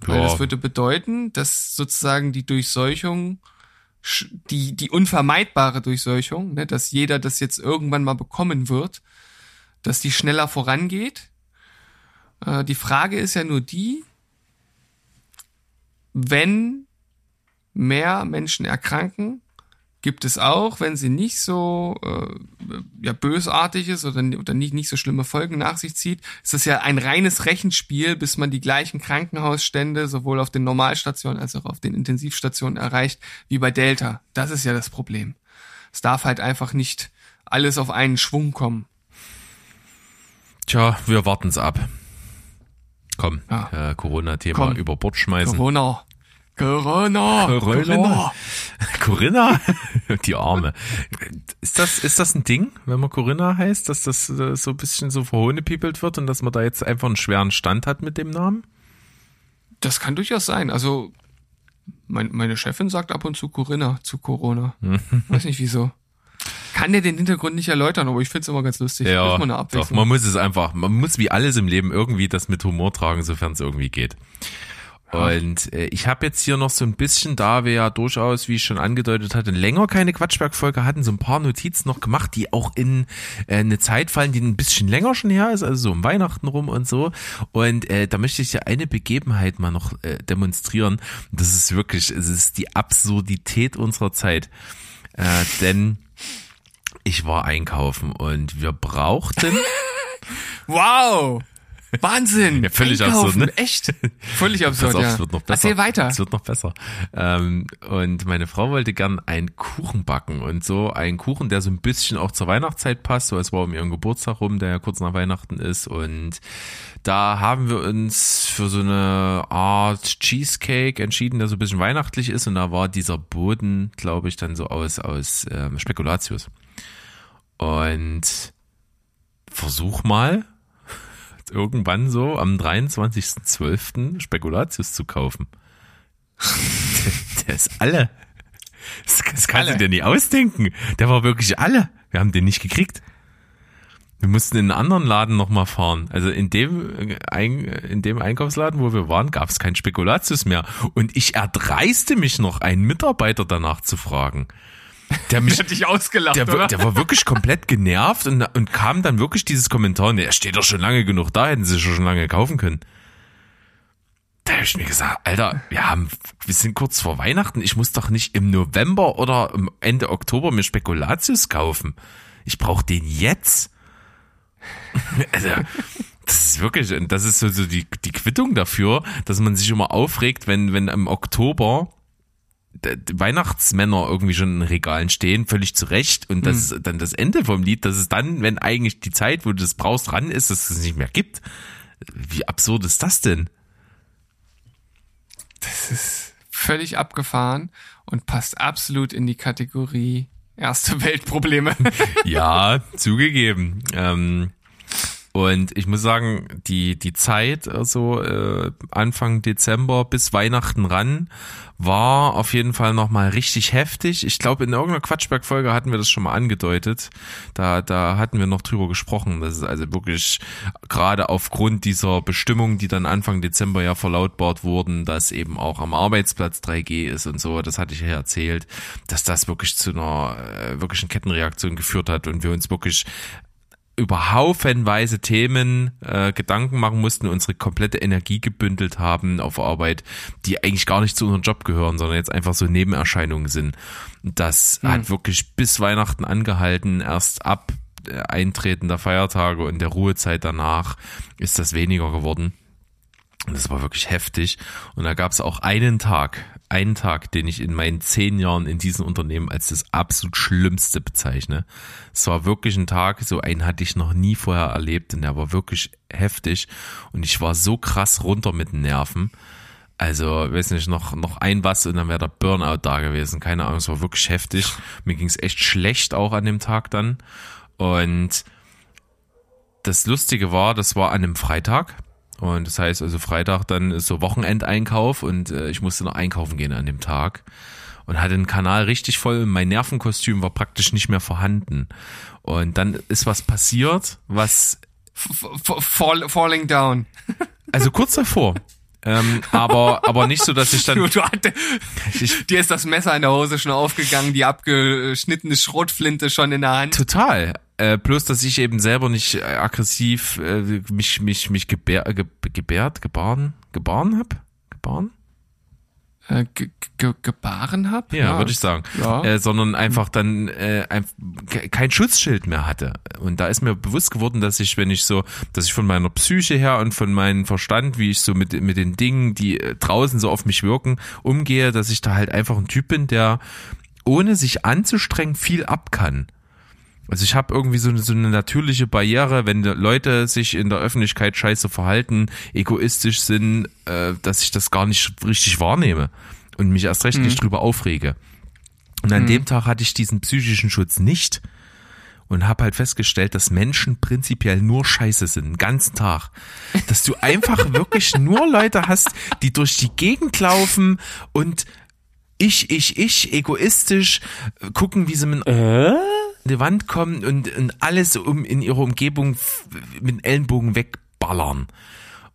Weil Ja. das würde bedeuten, dass sozusagen die Durchseuchung, die, die unvermeidbare Durchseuchung, ne, dass jeder das jetzt irgendwann mal bekommen wird, dass die schneller vorangeht. Äh, die Frage ist ja nur die, wenn mehr Menschen erkranken, gibt es auch, wenn sie nicht so äh, ja, bösartig ist oder, oder nicht, nicht so schlimme Folgen nach sich zieht, ist das ja ein reines Rechenspiel, bis man die gleichen Krankenhausstände sowohl auf den Normalstationen als auch auf den Intensivstationen erreicht wie bei Delta. Das ist ja das Problem. Es darf halt einfach nicht alles auf einen Schwung kommen. Tja, wir warten's ab. Komm, ja. äh, Corona-Thema über Bord schmeißen. Corona. Corona. Corona. Corinna? Die Arme. Ist das, ist das ein Ding, wenn man Corinna heißt, dass das äh, so ein bisschen so verhohnepiepelt wird und dass man da jetzt einfach einen schweren Stand hat mit dem Namen? Das kann durchaus sein. Also, mein, meine Chefin sagt ab und zu Corinna zu Corona. Weiß nicht wieso. Kann der den Hintergrund nicht erläutern, aber ich finde es immer ganz lustig. Ja, doch, man muss es einfach, man muss wie alles im Leben irgendwie das mit Humor tragen, sofern es irgendwie geht. Und äh, ich habe jetzt hier noch so ein bisschen, da wir ja durchaus, wie ich schon angedeutet hatte, länger keine Quatschberg-Folge hatten, so ein paar Notizen noch gemacht, die auch in äh, eine Zeit fallen, die ein bisschen länger schon her ist, also so um Weihnachten rum und so. Und äh, da möchte ich ja eine Begebenheit mal noch äh, demonstrieren. Das ist wirklich, es ist die Absurdität unserer Zeit. Äh, denn ich war einkaufen und wir brauchten. wow! Wahnsinn! Ja, völlig Einkaufen. absurd, ne? Echt? Völlig absurd, auf, ja. Es wird noch besser. Erzähl weiter. Es wird noch besser. Ähm, und meine Frau wollte gern einen Kuchen backen und so einen Kuchen, der so ein bisschen auch zur Weihnachtszeit passt, so es war um ihren Geburtstag rum, der ja kurz nach Weihnachten ist und da haben wir uns für so eine Art Cheesecake entschieden, der so ein bisschen weihnachtlich ist und da war dieser Boden, glaube ich, dann so aus, aus ähm, Spekulatius. Und versuch mal, irgendwann so am 23.12. Spekulatius zu kaufen. der, ist alle. Das, das kannst alle. du dir nicht ausdenken. Der war wirklich alle. Wir haben den nicht gekriegt. Wir mussten in einen anderen Laden nochmal fahren. Also in dem, in dem Einkaufsladen, wo wir waren, gab es kein Spekulatius mehr. Und ich erdreiste mich noch, einen Mitarbeiter danach zu fragen. Der mich, der hat dich ausgelacht, der, oder? der war wirklich komplett genervt und, und kam dann wirklich dieses Kommentar, ne, er steht doch schon lange genug da, hätten sie schon lange kaufen können. Da habe ich mir gesagt, Alter, wir haben, wir sind kurz vor Weihnachten, ich muss doch nicht im November oder Ende Oktober mir Spekulatius kaufen. Ich brauche den jetzt. Also, das ist wirklich, das ist so, so die, die Quittung dafür, dass man sich immer aufregt, wenn, wenn im Oktober Weihnachtsmänner irgendwie schon in Regalen stehen, völlig zu Recht. Und das mhm. ist dann das Ende vom Lied, dass es dann, wenn eigentlich die Zeit, wo du das brauchst, dran ist, dass es nicht mehr gibt. Wie absurd ist das denn? Das ist völlig abgefahren und passt absolut in die Kategorie erste Weltprobleme. ja, zugegeben. Ähm, und ich muss sagen, die, die Zeit, also äh, Anfang Dezember bis Weihnachten ran, war auf jeden Fall nochmal richtig heftig. Ich glaube, in irgendeiner Quatschberg-Folge hatten wir das schon mal angedeutet. Da, da hatten wir noch drüber gesprochen. Das ist also wirklich gerade aufgrund dieser Bestimmungen, die dann Anfang Dezember ja verlautbart wurden, dass eben auch am Arbeitsplatz 3G ist und so, das hatte ich ja erzählt, dass das wirklich zu einer äh, wirklichen Kettenreaktion geführt hat und wir uns wirklich über haufenweise Themen äh, Gedanken machen mussten, unsere komplette Energie gebündelt haben auf Arbeit, die eigentlich gar nicht zu unserem Job gehören, sondern jetzt einfach so Nebenerscheinungen sind. Das mhm. hat wirklich bis Weihnachten angehalten, erst ab äh, Eintreten der Feiertage und der Ruhezeit danach ist das weniger geworden. Und das war wirklich heftig. Und da gab es auch einen Tag, einen Tag, den ich in meinen zehn Jahren in diesem Unternehmen als das absolut Schlimmste bezeichne. Es war wirklich ein Tag, so einen hatte ich noch nie vorher erlebt und der war wirklich heftig. Und ich war so krass runter mit den Nerven. Also, weiß nicht, noch, noch ein was und dann wäre der Burnout da gewesen. Keine Ahnung, es war wirklich heftig. Mir ging es echt schlecht auch an dem Tag dann. Und das Lustige war, das war an einem Freitag. Und das heißt also Freitag dann ist so Wochenendeinkauf und äh, ich musste noch einkaufen gehen an dem Tag und hatte den Kanal richtig voll. Mein Nervenkostüm war praktisch nicht mehr vorhanden. Und dann ist was passiert, was Fall, falling down. Also kurz davor. Ähm, aber aber nicht so, dass ich dann. Du, du hatte, ich, dir ist das Messer in der Hose schon aufgegangen, die abgeschnittene Schrotflinte schon in der Hand. Total. Äh, plus, dass ich eben selber nicht äh, aggressiv äh, mich mich mich gebär, ge, gebärt, gebaren, gebaren hab, gebaren. Äh, ge ge gebaren habe. Ja, ja. würde ich sagen. Ja. Äh, sondern einfach dann äh, ein, kein Schutzschild mehr hatte. Und da ist mir bewusst geworden, dass ich, wenn ich so, dass ich von meiner Psyche her und von meinem Verstand, wie ich so mit, mit den Dingen, die äh, draußen so auf mich wirken, umgehe, dass ich da halt einfach ein Typ bin, der ohne sich anzustrengen viel ab kann. Also ich habe irgendwie so eine, so eine natürliche Barriere, wenn Leute sich in der Öffentlichkeit scheiße verhalten, egoistisch sind, äh, dass ich das gar nicht richtig wahrnehme und mich erst recht mhm. nicht drüber aufrege. Und an mhm. dem Tag hatte ich diesen psychischen Schutz nicht und habe halt festgestellt, dass Menschen prinzipiell nur scheiße sind, den ganzen Tag. Dass du einfach wirklich nur Leute hast, die durch die Gegend laufen und ich, ich, ich, egoistisch gucken, wie sie mit äh? Die Wand kommen und, und alles um in ihrer Umgebung mit Ellenbogen wegballern.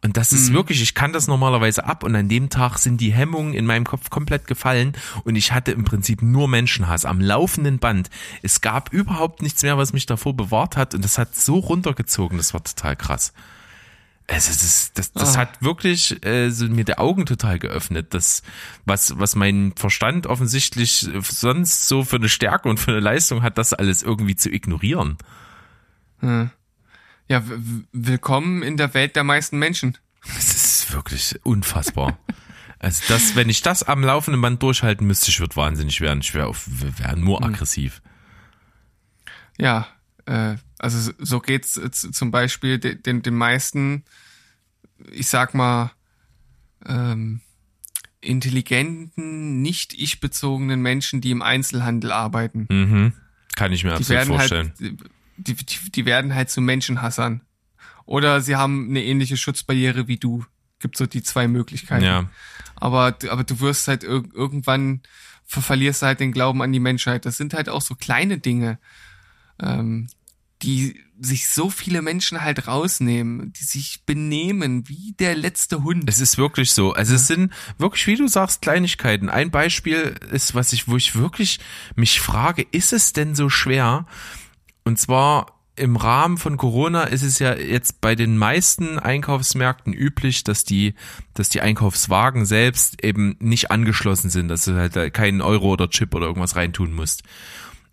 Und das ist mhm. wirklich, ich kann das normalerweise ab und an dem Tag sind die Hemmungen in meinem Kopf komplett gefallen und ich hatte im Prinzip nur Menschenhass am laufenden Band. Es gab überhaupt nichts mehr, was mich davor bewahrt hat und das hat so runtergezogen, das war total krass. Also das, das, das ah. hat wirklich äh, so mir die Augen total geöffnet. Das, was, was mein Verstand offensichtlich sonst so für eine Stärke und für eine Leistung hat, das alles irgendwie zu ignorieren. Hm. Ja, willkommen in der Welt der meisten Menschen. Das ist wirklich unfassbar. also das, wenn ich das am laufenden Band durchhalten müsste, ich würde wahnsinnig werden. Ich wäre wär nur hm. aggressiv. Ja, äh, also so geht's äh, zum Beispiel den, den, den meisten, ich sag mal, ähm, intelligenten, nicht ich-bezogenen Menschen, die im Einzelhandel arbeiten. Mhm. Kann ich mir absolut halt vorstellen. Halt, die, die, die werden halt zu Menschenhassern. Oder sie haben eine ähnliche Schutzbarriere wie du. Gibt so die zwei Möglichkeiten. Ja. Aber, aber du wirst halt ir irgendwann verlierst halt den Glauben an die Menschheit. Das sind halt auch so kleine Dinge. Ähm, die sich so viele Menschen halt rausnehmen, die sich benehmen wie der letzte Hund. Es ist wirklich so. Also es sind wirklich, wie du sagst, Kleinigkeiten. Ein Beispiel ist, was ich, wo ich wirklich mich frage, ist es denn so schwer? Und zwar im Rahmen von Corona ist es ja jetzt bei den meisten Einkaufsmärkten üblich, dass die, dass die Einkaufswagen selbst eben nicht angeschlossen sind, dass du halt keinen Euro oder Chip oder irgendwas reintun musst.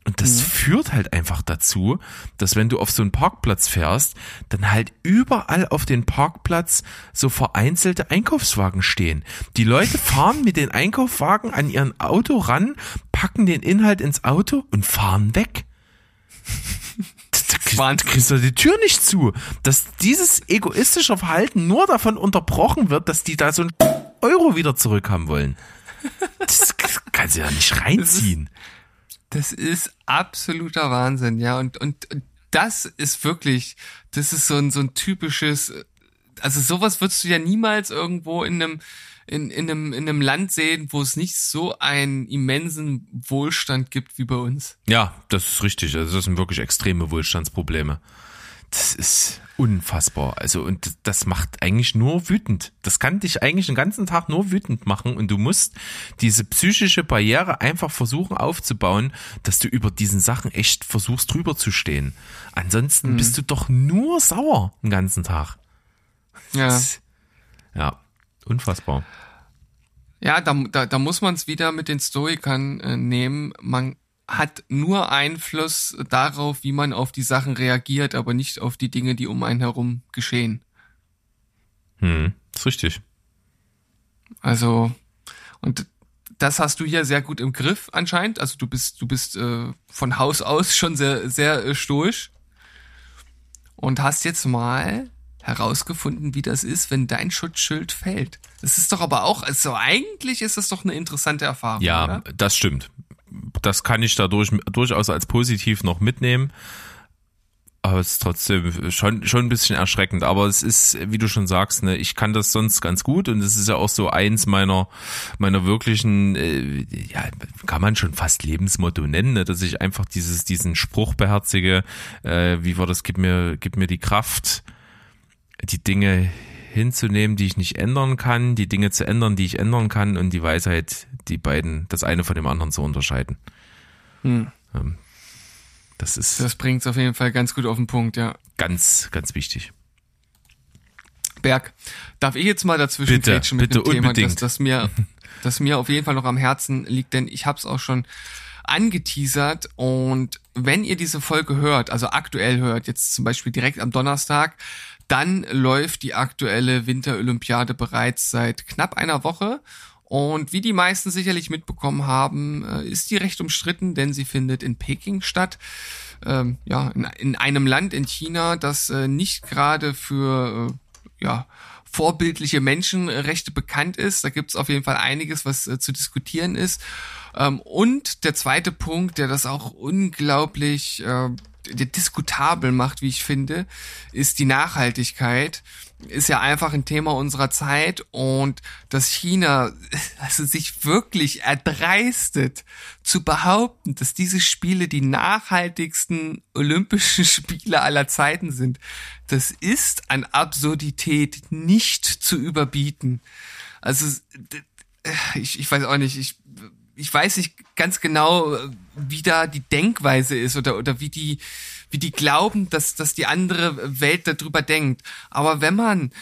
Und das mhm. führt halt einfach dazu, dass wenn du auf so einen Parkplatz fährst, dann halt überall auf den Parkplatz so vereinzelte Einkaufswagen stehen. Die Leute fahren mit den Einkaufswagen an ihren Auto ran, packen den Inhalt ins Auto und fahren weg. Da kriegst du die Tür nicht zu, dass dieses egoistische Verhalten nur davon unterbrochen wird, dass die da so ein Euro wieder zurückhaben wollen. Das kannst du ja nicht reinziehen. Das ist absoluter Wahnsinn, ja. Und, und, und das ist wirklich, das ist so ein, so ein typisches, also sowas würdest du ja niemals irgendwo in einem, in, in, einem, in einem Land sehen, wo es nicht so einen immensen Wohlstand gibt wie bei uns. Ja, das ist richtig. Also das sind wirklich extreme Wohlstandsprobleme. Das ist unfassbar. Also, und das macht eigentlich nur wütend. Das kann dich eigentlich den ganzen Tag nur wütend machen und du musst diese psychische Barriere einfach versuchen aufzubauen, dass du über diesen Sachen echt versuchst drüber zu stehen. Ansonsten mhm. bist du doch nur sauer den ganzen Tag. Ja. Ja, unfassbar. Ja, da, da, da muss man es wieder mit den Stoikern äh, nehmen. Man hat nur Einfluss darauf, wie man auf die Sachen reagiert, aber nicht auf die Dinge, die um einen herum geschehen. Hm, ist richtig. Also, und das hast du hier sehr gut im Griff anscheinend. Also du bist, du bist äh, von Haus aus schon sehr, sehr äh, stoisch und hast jetzt mal herausgefunden, wie das ist, wenn dein Schutzschild fällt. Das ist doch aber auch, also eigentlich ist das doch eine interessante Erfahrung. Ja, oder? das stimmt das kann ich dadurch durchaus als positiv noch mitnehmen. Aber es ist trotzdem schon, schon ein bisschen erschreckend. Aber es ist, wie du schon sagst, ne, ich kann das sonst ganz gut und es ist ja auch so eins meiner, meiner wirklichen, äh, ja, kann man schon fast Lebensmotto nennen, ne, dass ich einfach dieses, diesen Spruch beherzige, äh, wie war das, gib mir, gib mir die Kraft, die Dinge hinzunehmen, die ich nicht ändern kann, die Dinge zu ändern, die ich ändern kann und die Weisheit, die beiden, das eine von dem anderen zu unterscheiden. Hm. Ähm, das ist. Das bringt es auf jeden Fall ganz gut auf den Punkt, ja. Ganz, ganz wichtig. Berg, darf ich jetzt mal dazwischen bitte, mit bitte, dem Thema, unbedingt. das, das mir, das mir auf jeden Fall noch am Herzen liegt, denn ich habe es auch schon angeteasert und wenn ihr diese Folge hört, also aktuell hört, jetzt zum Beispiel direkt am Donnerstag, dann läuft die aktuelle Winterolympiade bereits seit knapp einer Woche. Und wie die meisten sicherlich mitbekommen haben, äh, ist die recht umstritten, denn sie findet in Peking statt. Ähm, ja, in, in, einem Land in China, das äh, nicht gerade für äh, ja, vorbildliche Menschenrechte bekannt ist. Da gibt es auf jeden Fall einiges, was äh, zu diskutieren ist. Ähm, und der zweite Punkt, der das auch unglaublich äh, diskutabel macht, wie ich finde, ist die Nachhaltigkeit. Ist ja einfach ein Thema unserer Zeit und dass China also sich wirklich erdreistet zu behaupten, dass diese Spiele die nachhaltigsten Olympischen Spiele aller Zeiten sind, das ist an Absurdität nicht zu überbieten. Also ich, ich weiß auch nicht, ich ich weiß nicht ganz genau, wie da die Denkweise ist oder, oder wie die, wie die glauben, dass, dass die andere Welt darüber denkt. Aber wenn man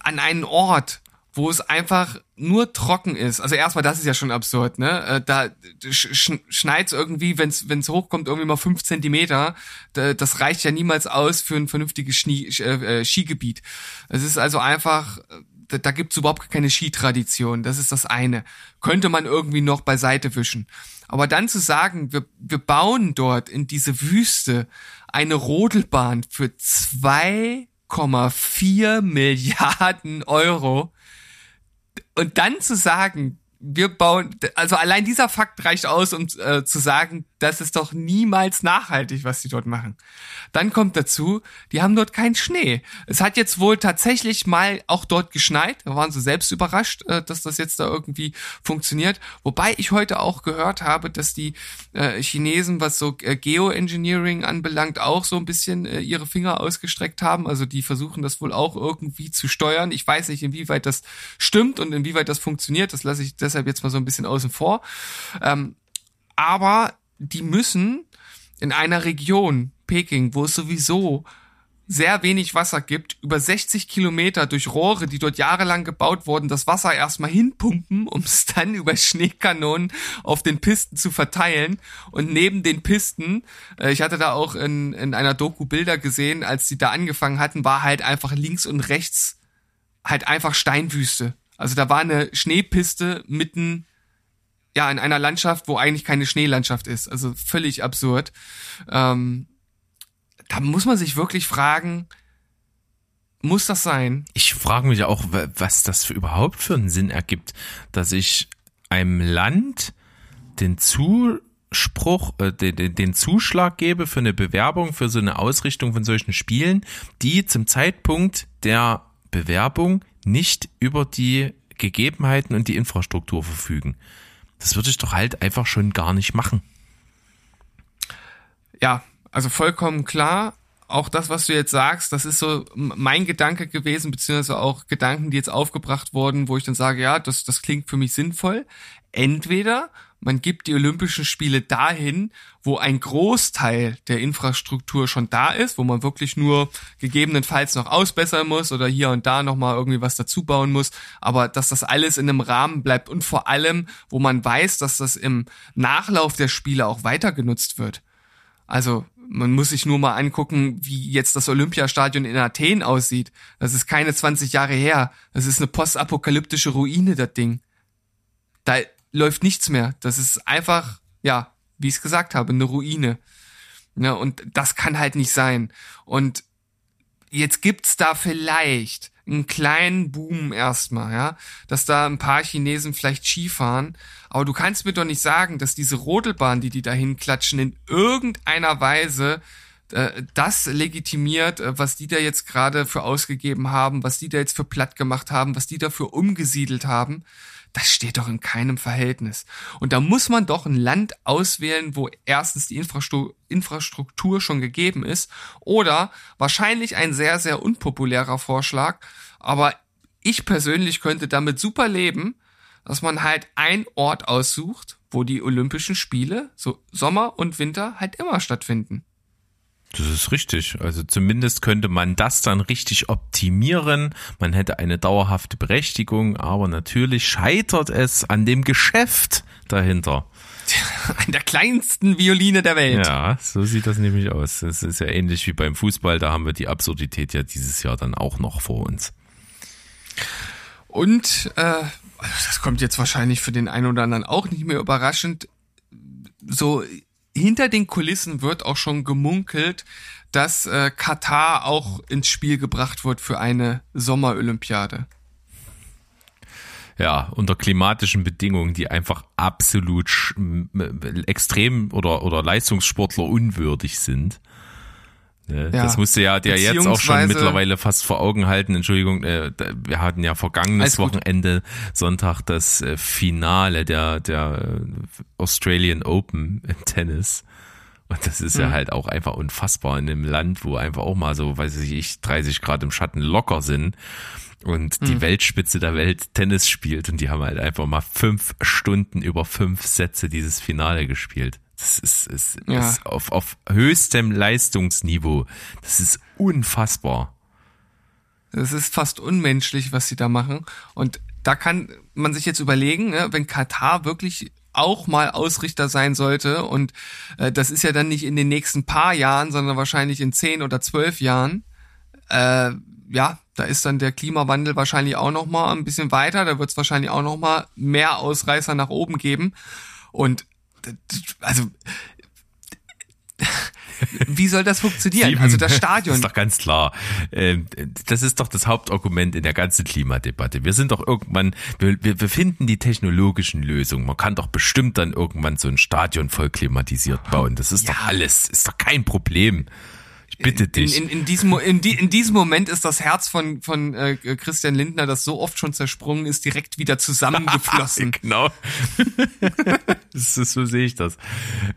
an einen Ort, wo es einfach nur trocken ist, also erstmal, das ist ja schon absurd, ne? Äh, da sch schneit's irgendwie, wenn's wenn's hochkommt, irgendwie mal fünf Zentimeter. Das reicht ja niemals aus für ein vernünftiges Schnie, äh, Skigebiet. Es ist also einfach da, da gibt's überhaupt keine Skitradition. Das ist das eine. Könnte man irgendwie noch beiseite wischen. Aber dann zu sagen, wir, wir bauen dort in diese Wüste eine Rodelbahn für 2,4 Milliarden Euro und dann zu sagen, wir bauen, also allein dieser Fakt reicht aus, um äh, zu sagen, das ist doch niemals nachhaltig, was die dort machen. Dann kommt dazu, die haben dort keinen Schnee. Es hat jetzt wohl tatsächlich mal auch dort geschneit. Da waren sie selbst überrascht, äh, dass das jetzt da irgendwie funktioniert. Wobei ich heute auch gehört habe, dass die äh, Chinesen, was so äh, Geoengineering anbelangt, auch so ein bisschen äh, ihre Finger ausgestreckt haben. Also die versuchen das wohl auch irgendwie zu steuern. Ich weiß nicht, inwieweit das stimmt und inwieweit das funktioniert. Das lasse ich deshalb jetzt mal so ein bisschen außen vor. Ähm, aber die müssen in einer Region, Peking, wo es sowieso sehr wenig Wasser gibt, über 60 Kilometer durch Rohre, die dort jahrelang gebaut wurden, das Wasser erstmal hinpumpen, um es dann über Schneekanonen auf den Pisten zu verteilen. Und neben den Pisten, äh, ich hatte da auch in, in einer Doku Bilder gesehen, als die da angefangen hatten, war halt einfach links und rechts halt einfach Steinwüste. Also da war eine Schneepiste mitten ja, in einer Landschaft, wo eigentlich keine Schneelandschaft ist. Also völlig absurd. Ähm, da muss man sich wirklich fragen, muss das sein? Ich frage mich auch, was das für überhaupt für einen Sinn ergibt, dass ich einem Land den Zuspruch, äh, den, den Zuschlag gebe für eine Bewerbung, für so eine Ausrichtung von solchen Spielen, die zum Zeitpunkt der Bewerbung nicht über die Gegebenheiten und die Infrastruktur verfügen. Das würde ich doch halt einfach schon gar nicht machen. Ja, also vollkommen klar. Auch das, was du jetzt sagst, das ist so mein Gedanke gewesen, beziehungsweise auch Gedanken, die jetzt aufgebracht wurden, wo ich dann sage, ja, das, das klingt für mich sinnvoll. Entweder man gibt die Olympischen Spiele dahin, wo ein Großteil der Infrastruktur schon da ist, wo man wirklich nur gegebenenfalls noch ausbessern muss oder hier und da nochmal irgendwie was dazu bauen muss, aber dass das alles in einem Rahmen bleibt und vor allem, wo man weiß, dass das im Nachlauf der Spiele auch weiter genutzt wird. Also man muss sich nur mal angucken, wie jetzt das Olympiastadion in Athen aussieht. Das ist keine 20 Jahre her. Das ist eine postapokalyptische Ruine, das Ding. Da läuft nichts mehr. Das ist einfach, ja, wie ich es gesagt habe, eine Ruine. Ja, und das kann halt nicht sein. Und jetzt gibt's da vielleicht einen kleinen Boom erstmal, ja, dass da ein paar Chinesen vielleicht Skifahren, aber du kannst mir doch nicht sagen, dass diese Rodelbahn, die die dahin klatschen, in irgendeiner Weise äh, das legitimiert, äh, was die da jetzt gerade für ausgegeben haben, was die da jetzt für platt gemacht haben, was die dafür umgesiedelt haben das steht doch in keinem Verhältnis. Und da muss man doch ein Land auswählen, wo erstens die Infrastruktur schon gegeben ist oder wahrscheinlich ein sehr, sehr unpopulärer Vorschlag. Aber ich persönlich könnte damit super leben, dass man halt einen Ort aussucht, wo die Olympischen Spiele, so Sommer und Winter, halt immer stattfinden. Das ist richtig. Also zumindest könnte man das dann richtig optimieren. Man hätte eine dauerhafte Berechtigung, aber natürlich scheitert es an dem Geschäft dahinter. An der kleinsten Violine der Welt. Ja, so sieht das nämlich aus. Es ist ja ähnlich wie beim Fußball, da haben wir die Absurdität ja dieses Jahr dann auch noch vor uns. Und äh, das kommt jetzt wahrscheinlich für den einen oder anderen auch nicht mehr überraschend. So hinter den Kulissen wird auch schon gemunkelt, dass äh, Katar auch ins Spiel gebracht wird für eine Sommerolympiade. Ja, unter klimatischen Bedingungen, die einfach absolut extrem oder, oder Leistungssportler unwürdig sind. Ne? Ja, das musste ja der jetzt auch schon mittlerweile fast vor Augen halten. Entschuldigung, äh, wir hatten ja vergangenes Wochenende Sonntag das äh, Finale der, der äh, Australian Open im Tennis. Und das ist mhm. ja halt auch einfach unfassbar in einem Land, wo einfach auch mal so, weiß ich, 30 Grad im Schatten locker sind und die mhm. Weltspitze der Welt Tennis spielt und die haben halt einfach mal fünf Stunden über fünf Sätze dieses Finale gespielt. Das ist, ist, ja. ist auf, auf höchstem Leistungsniveau. Das ist unfassbar. Das ist fast unmenschlich, was sie da machen. Und da kann man sich jetzt überlegen, ne, wenn Katar wirklich auch mal Ausrichter sein sollte und äh, das ist ja dann nicht in den nächsten paar Jahren, sondern wahrscheinlich in zehn oder zwölf Jahren. Äh, ja, da ist dann der Klimawandel wahrscheinlich auch noch mal ein bisschen weiter. Da wird es wahrscheinlich auch noch mal mehr Ausreißer nach oben geben. Und also wie soll das funktionieren? Steven, also das Stadion. Ist doch ganz klar. Ähm, das ist doch das Hauptargument in der ganzen Klimadebatte. Wir sind doch irgendwann, wir, wir finden die technologischen Lösungen. Man kann doch bestimmt dann irgendwann so ein Stadion voll klimatisiert bauen. Das ist ja. doch alles, ist doch kein Problem bitte dich. In, in, in, diesem, in, die, in diesem Moment ist das Herz von, von äh, Christian Lindner, das so oft schon zersprungen ist, direkt wieder zusammengeflossen. genau. so sehe ich das.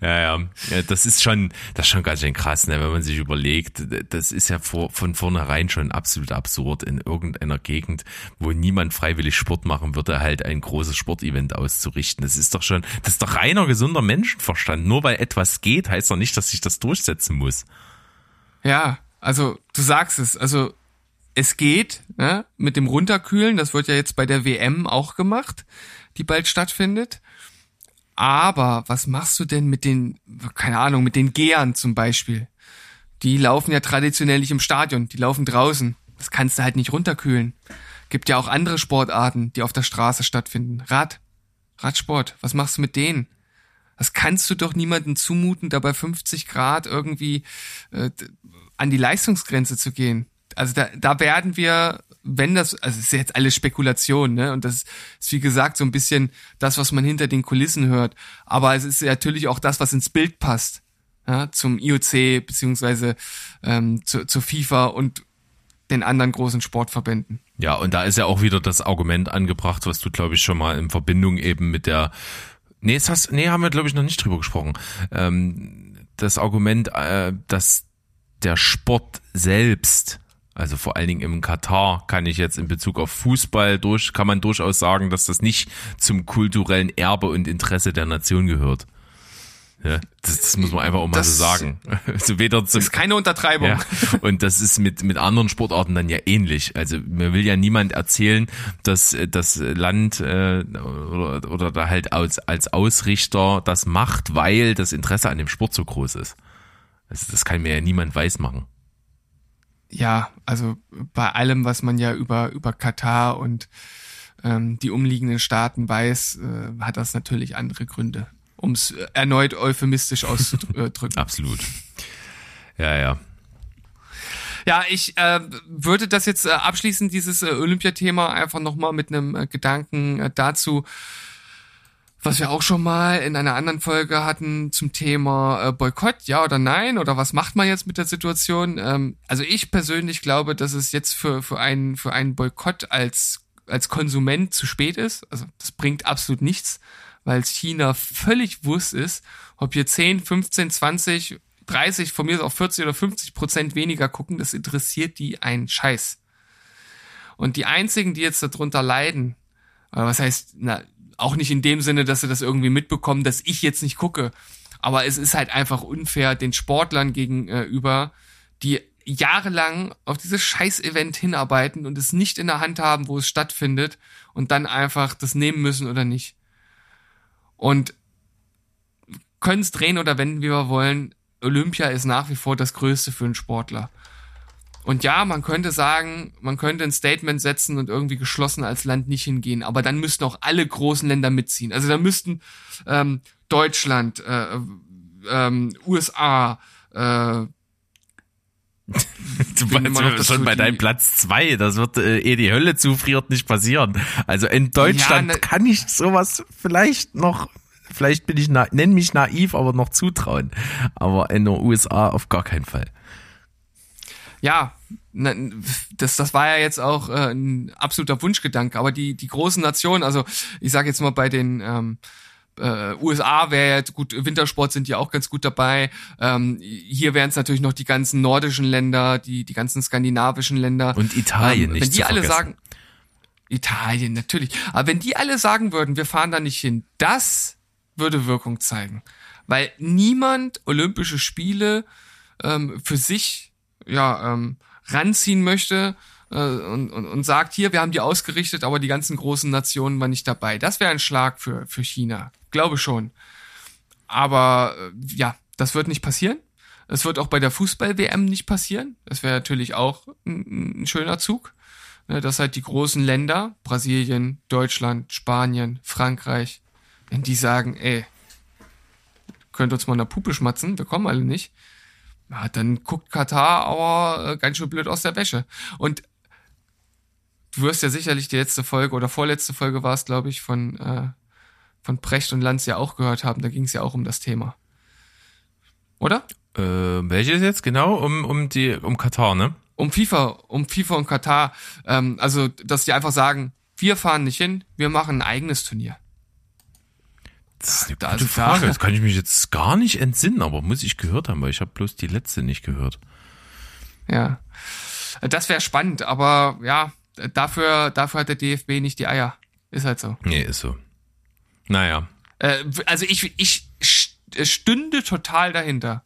Ja, ja, ja. Das ist schon, das ist schon ganz schön krass, ne, wenn man sich überlegt. Das ist ja vor, von vornherein schon absolut absurd, in irgendeiner Gegend, wo niemand freiwillig Sport machen würde, halt ein großes Sportevent auszurichten. Das ist doch schon, das ist doch reiner gesunder Menschenverstand. Nur weil etwas geht, heißt doch nicht, dass sich das durchsetzen muss. Ja, also du sagst es, also es geht ne, mit dem Runterkühlen, das wird ja jetzt bei der WM auch gemacht, die bald stattfindet. Aber was machst du denn mit den, keine Ahnung, mit den Gehern zum Beispiel? Die laufen ja traditionell nicht im Stadion, die laufen draußen. Das kannst du halt nicht runterkühlen. Gibt ja auch andere Sportarten, die auf der Straße stattfinden. Rad, Radsport, was machst du mit denen? Das kannst du doch niemandem zumuten, da bei 50 Grad irgendwie äh, an die Leistungsgrenze zu gehen. Also da, da werden wir, wenn das, also es ist jetzt alles Spekulation, ne? Und das ist wie gesagt so ein bisschen das, was man hinter den Kulissen hört. Aber es ist natürlich auch das, was ins Bild passt. Ja, zum IOC beziehungsweise ähm, zu, zur FIFA und den anderen großen Sportverbänden. Ja, und da ist ja auch wieder das Argument angebracht, was du, glaube ich, schon mal in Verbindung eben mit der Nee, das hast, nee, haben wir, glaube ich, noch nicht drüber gesprochen. Ähm, das Argument, äh, dass der Sport selbst, also vor allen Dingen im Katar, kann ich jetzt in Bezug auf Fußball durch, kann man durchaus sagen, dass das nicht zum kulturellen Erbe und Interesse der Nation gehört. Ja, das, das muss man einfach auch mal das, so sagen. Also weder zum, das ist keine Untertreibung. Ja, und das ist mit, mit anderen Sportarten dann ja ähnlich. Also mir will ja niemand erzählen, dass das Land äh, oder, oder da halt als, als Ausrichter das macht, weil das Interesse an dem Sport so groß ist. Also das kann mir ja niemand weismachen. Ja, also bei allem, was man ja über, über Katar und ähm, die umliegenden Staaten weiß, äh, hat das natürlich andere Gründe um es erneut euphemistisch auszudrücken. Absolut. Ja, ja. Ja, ich äh, würde das jetzt äh, abschließen, dieses äh, Olympiathema, einfach nochmal mit einem äh, Gedanken äh, dazu, was wir auch schon mal in einer anderen Folge hatten zum Thema äh, Boykott, ja oder nein, oder was macht man jetzt mit der Situation? Ähm, also ich persönlich glaube, dass es jetzt für, für, einen, für einen Boykott als, als Konsument zu spät ist. Also das bringt absolut nichts weil China völlig wuss ist, ob hier 10, 15, 20, 30, von mir auch 40 oder 50 Prozent weniger gucken, das interessiert die einen Scheiß. Und die einzigen, die jetzt darunter leiden, was heißt, na, auch nicht in dem Sinne, dass sie das irgendwie mitbekommen, dass ich jetzt nicht gucke, Aber es ist halt einfach unfair den Sportlern gegenüber, die jahrelang auf dieses Scheiß-Event hinarbeiten und es nicht in der Hand haben, wo es stattfindet und dann einfach das nehmen müssen oder nicht. Und können es drehen oder wenden, wie wir wollen. Olympia ist nach wie vor das Größte für einen Sportler. Und ja, man könnte sagen, man könnte ein Statement setzen und irgendwie geschlossen als Land nicht hingehen, aber dann müssten auch alle großen Länder mitziehen. Also da müssten ähm, Deutschland, äh, ähm, USA, äh, Du meinst schon bei deinem Platz zwei, das wird, äh, eh die Hölle zufriert, nicht passieren. Also in Deutschland ja, ne, kann ich sowas vielleicht noch, vielleicht bin ich, nenn mich naiv, aber noch zutrauen. Aber in den USA auf gar keinen Fall. Ja, das, das war ja jetzt auch äh, ein absoluter Wunschgedanke, aber die, die großen Nationen, also ich sage jetzt mal bei den ähm, äh, USA wäre ja gut, Wintersport sind ja auch ganz gut dabei. Ähm, hier wären es natürlich noch die ganzen nordischen Länder, die, die ganzen skandinavischen Länder. Und Italien ähm, nicht. Wenn die alle sagen, Italien, natürlich. Aber wenn die alle sagen würden, wir fahren da nicht hin, das würde Wirkung zeigen. Weil niemand Olympische Spiele ähm, für sich ja, ähm, ranziehen möchte, äh, und, und, und sagt, hier, wir haben die ausgerichtet, aber die ganzen großen Nationen waren nicht dabei. Das wäre ein Schlag für, für China. Glaube schon. Aber äh, ja, das wird nicht passieren. Es wird auch bei der Fußball-WM nicht passieren. Das wäre natürlich auch ein, ein schöner Zug. Ne, dass halt die großen Länder, Brasilien, Deutschland, Spanien, Frankreich, wenn die sagen, ey, könnt uns mal in der Puppe schmatzen, wir kommen alle nicht, ja, dann guckt Katar aber äh, ganz schön blöd aus der Wäsche. Und du wirst ja sicherlich die letzte Folge oder vorletzte Folge war es, glaube ich, von, äh, von Precht und Lanz ja auch gehört haben. Da ging es ja auch um das Thema. Oder? Äh, welches jetzt genau? Um, um die, um Katar, ne? Um FIFA, um FIFA und Katar. Ähm, also, dass die einfach sagen, wir fahren nicht hin, wir machen ein eigenes Turnier. Das ist eine da gute Frage. Das kann ich mich jetzt gar nicht entsinnen, aber muss ich gehört haben, weil ich habe bloß die letzte nicht gehört. Ja. Das wäre spannend, aber ja, dafür, dafür hat der DFB nicht die Eier. Ist halt so. Nee, ist so. Naja. Äh, also ich, ich stünde total dahinter.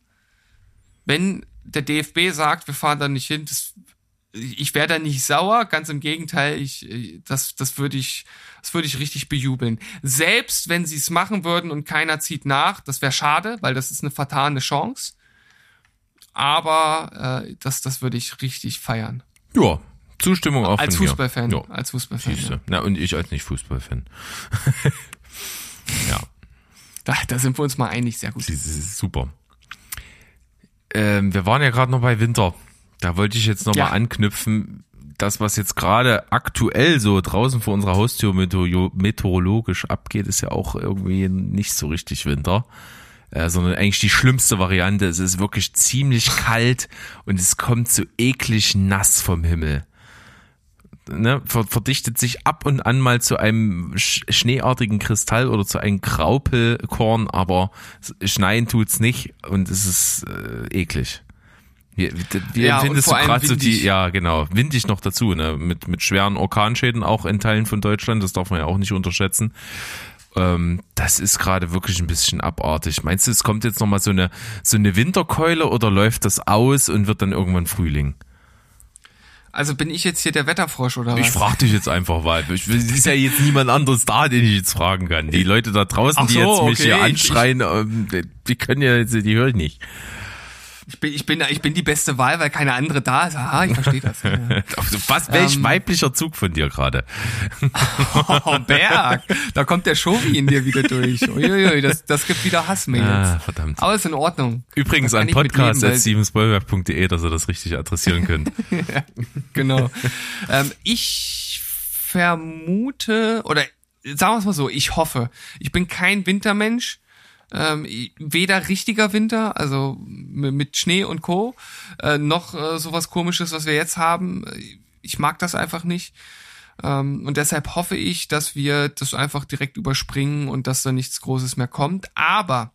Wenn der DFB sagt, wir fahren da nicht hin, das, ich wäre da nicht sauer, ganz im Gegenteil, ich, das, das würde ich, das würde ich richtig bejubeln. Selbst wenn sie es machen würden und keiner zieht nach, das wäre schade, weil das ist eine vertane Chance. Aber äh, das, das würde ich richtig feiern. Ja, Zustimmung auch als Fußballfan. Ja. Als Fußballfan. Ja. Na, und ich als nicht Fußballfan. ja. Da, da sind wir uns mal einig, sehr gut. Super. Ähm, wir waren ja gerade noch bei Winter. Da wollte ich jetzt noch ja. mal anknüpfen. Das, was jetzt gerade aktuell so draußen vor unserer Haustür meteorologisch abgeht, ist ja auch irgendwie nicht so richtig Winter äh, sondern eigentlich die schlimmste Variante. Es ist wirklich ziemlich kalt und es kommt so eklig nass vom Himmel ne, verdichtet sich ab und an mal zu einem schneeartigen Kristall oder zu einem Graupelkorn, aber schneien tut's nicht und es ist äh, eklig. Wie, wie ja, empfindest du gerade so die, ja genau, windig noch dazu, ne, mit, mit schweren Orkanschäden auch in Teilen von Deutschland, das darf man ja auch nicht unterschätzen. Ähm, das ist gerade wirklich ein bisschen abartig. Meinst du, es kommt jetzt nochmal so eine, so eine Winterkeule oder läuft das aus und wird dann irgendwann Frühling? Also bin ich jetzt hier der Wetterfrosch oder was? Ich frage dich jetzt einfach, weil es ist ja jetzt niemand anderes da, den ich jetzt fragen kann. Die Leute da draußen, so, die jetzt mich okay. hier anschreien, ich, ähm, die können ja, die höre ich nicht. Ich bin, ich bin, ich bin die beste Wahl, weil keine andere da ist. Aha, ich verstehe das. Ja. Was, welch ähm, weiblicher Zug von dir gerade? Oh, Berg, da kommt der Shovi in dir wieder durch. Uiuiui, das, das gibt wieder Hassmails. Ah, verdammt. Aber ist in Ordnung. Übrigens an podcast.stevensbollwerk.de, dass ihr das richtig adressieren könnt. ja, genau. ähm, ich vermute, oder sagen wir es mal so, ich hoffe, ich bin kein Wintermensch, ähm, weder richtiger Winter, also mit Schnee und Co., äh, noch äh, sowas komisches, was wir jetzt haben. Ich mag das einfach nicht. Ähm, und deshalb hoffe ich, dass wir das einfach direkt überspringen und dass da nichts Großes mehr kommt. Aber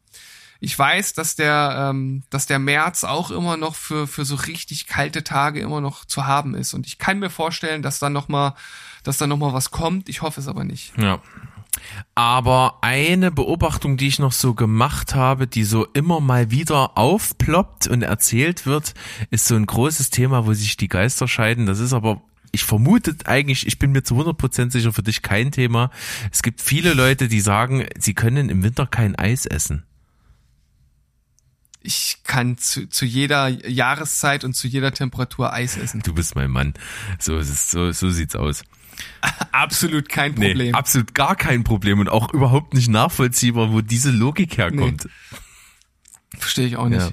ich weiß, dass der, ähm, dass der März auch immer noch für, für so richtig kalte Tage immer noch zu haben ist. Und ich kann mir vorstellen, dass da noch mal, dass da noch was kommt. Ich hoffe es aber nicht. Ja, Aber eine Beobachtung, die ich noch so gemacht habe, die so immer mal wieder aufploppt und erzählt wird, ist so ein großes Thema, wo sich die Geister scheiden. Das ist aber ich vermute eigentlich, ich bin mir zu 100% sicher für dich kein Thema. Es gibt viele Leute, die sagen, sie können im Winter kein Eis essen. Ich kann zu, zu jeder Jahreszeit und zu jeder Temperatur Eis essen. Du bist mein Mann. So ist es, so, so sieht's aus. absolut kein Problem. Nee, absolut gar kein Problem und auch überhaupt nicht nachvollziehbar, wo diese Logik herkommt. Nee. Verstehe ich auch nicht. Ja.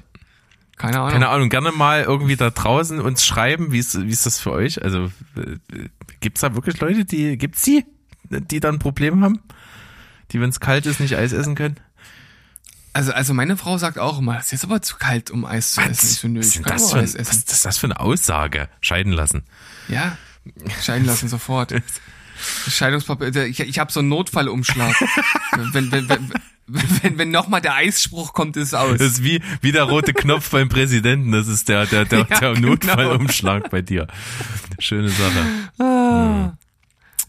Keine Ahnung. Keine Ahnung, gerne mal irgendwie da draußen uns schreiben, wie ist, wie ist das für euch? Also äh, gibt's da wirklich Leute, die, gibt's die, die dann Probleme haben? Die, wenn es kalt ist, nicht Eis essen können? Also, also meine Frau sagt auch immer, es ist aber zu kalt, um Eis zu essen. Ich so, nö, ich kann das für, essen. Was, was ist das für eine Aussage? Scheiden lassen. Ja, scheiden lassen sofort. Scheidungspapier, ich, ich habe so einen Notfallumschlag. wenn, wenn, wenn, wenn, wenn nochmal der Eisspruch kommt, ist aus. Das ist wie, wie der rote Knopf beim Präsidenten. Das ist der, der, der, ja, der genau. Notfallumschlag bei dir. Schöne Sache. Ah. Hm.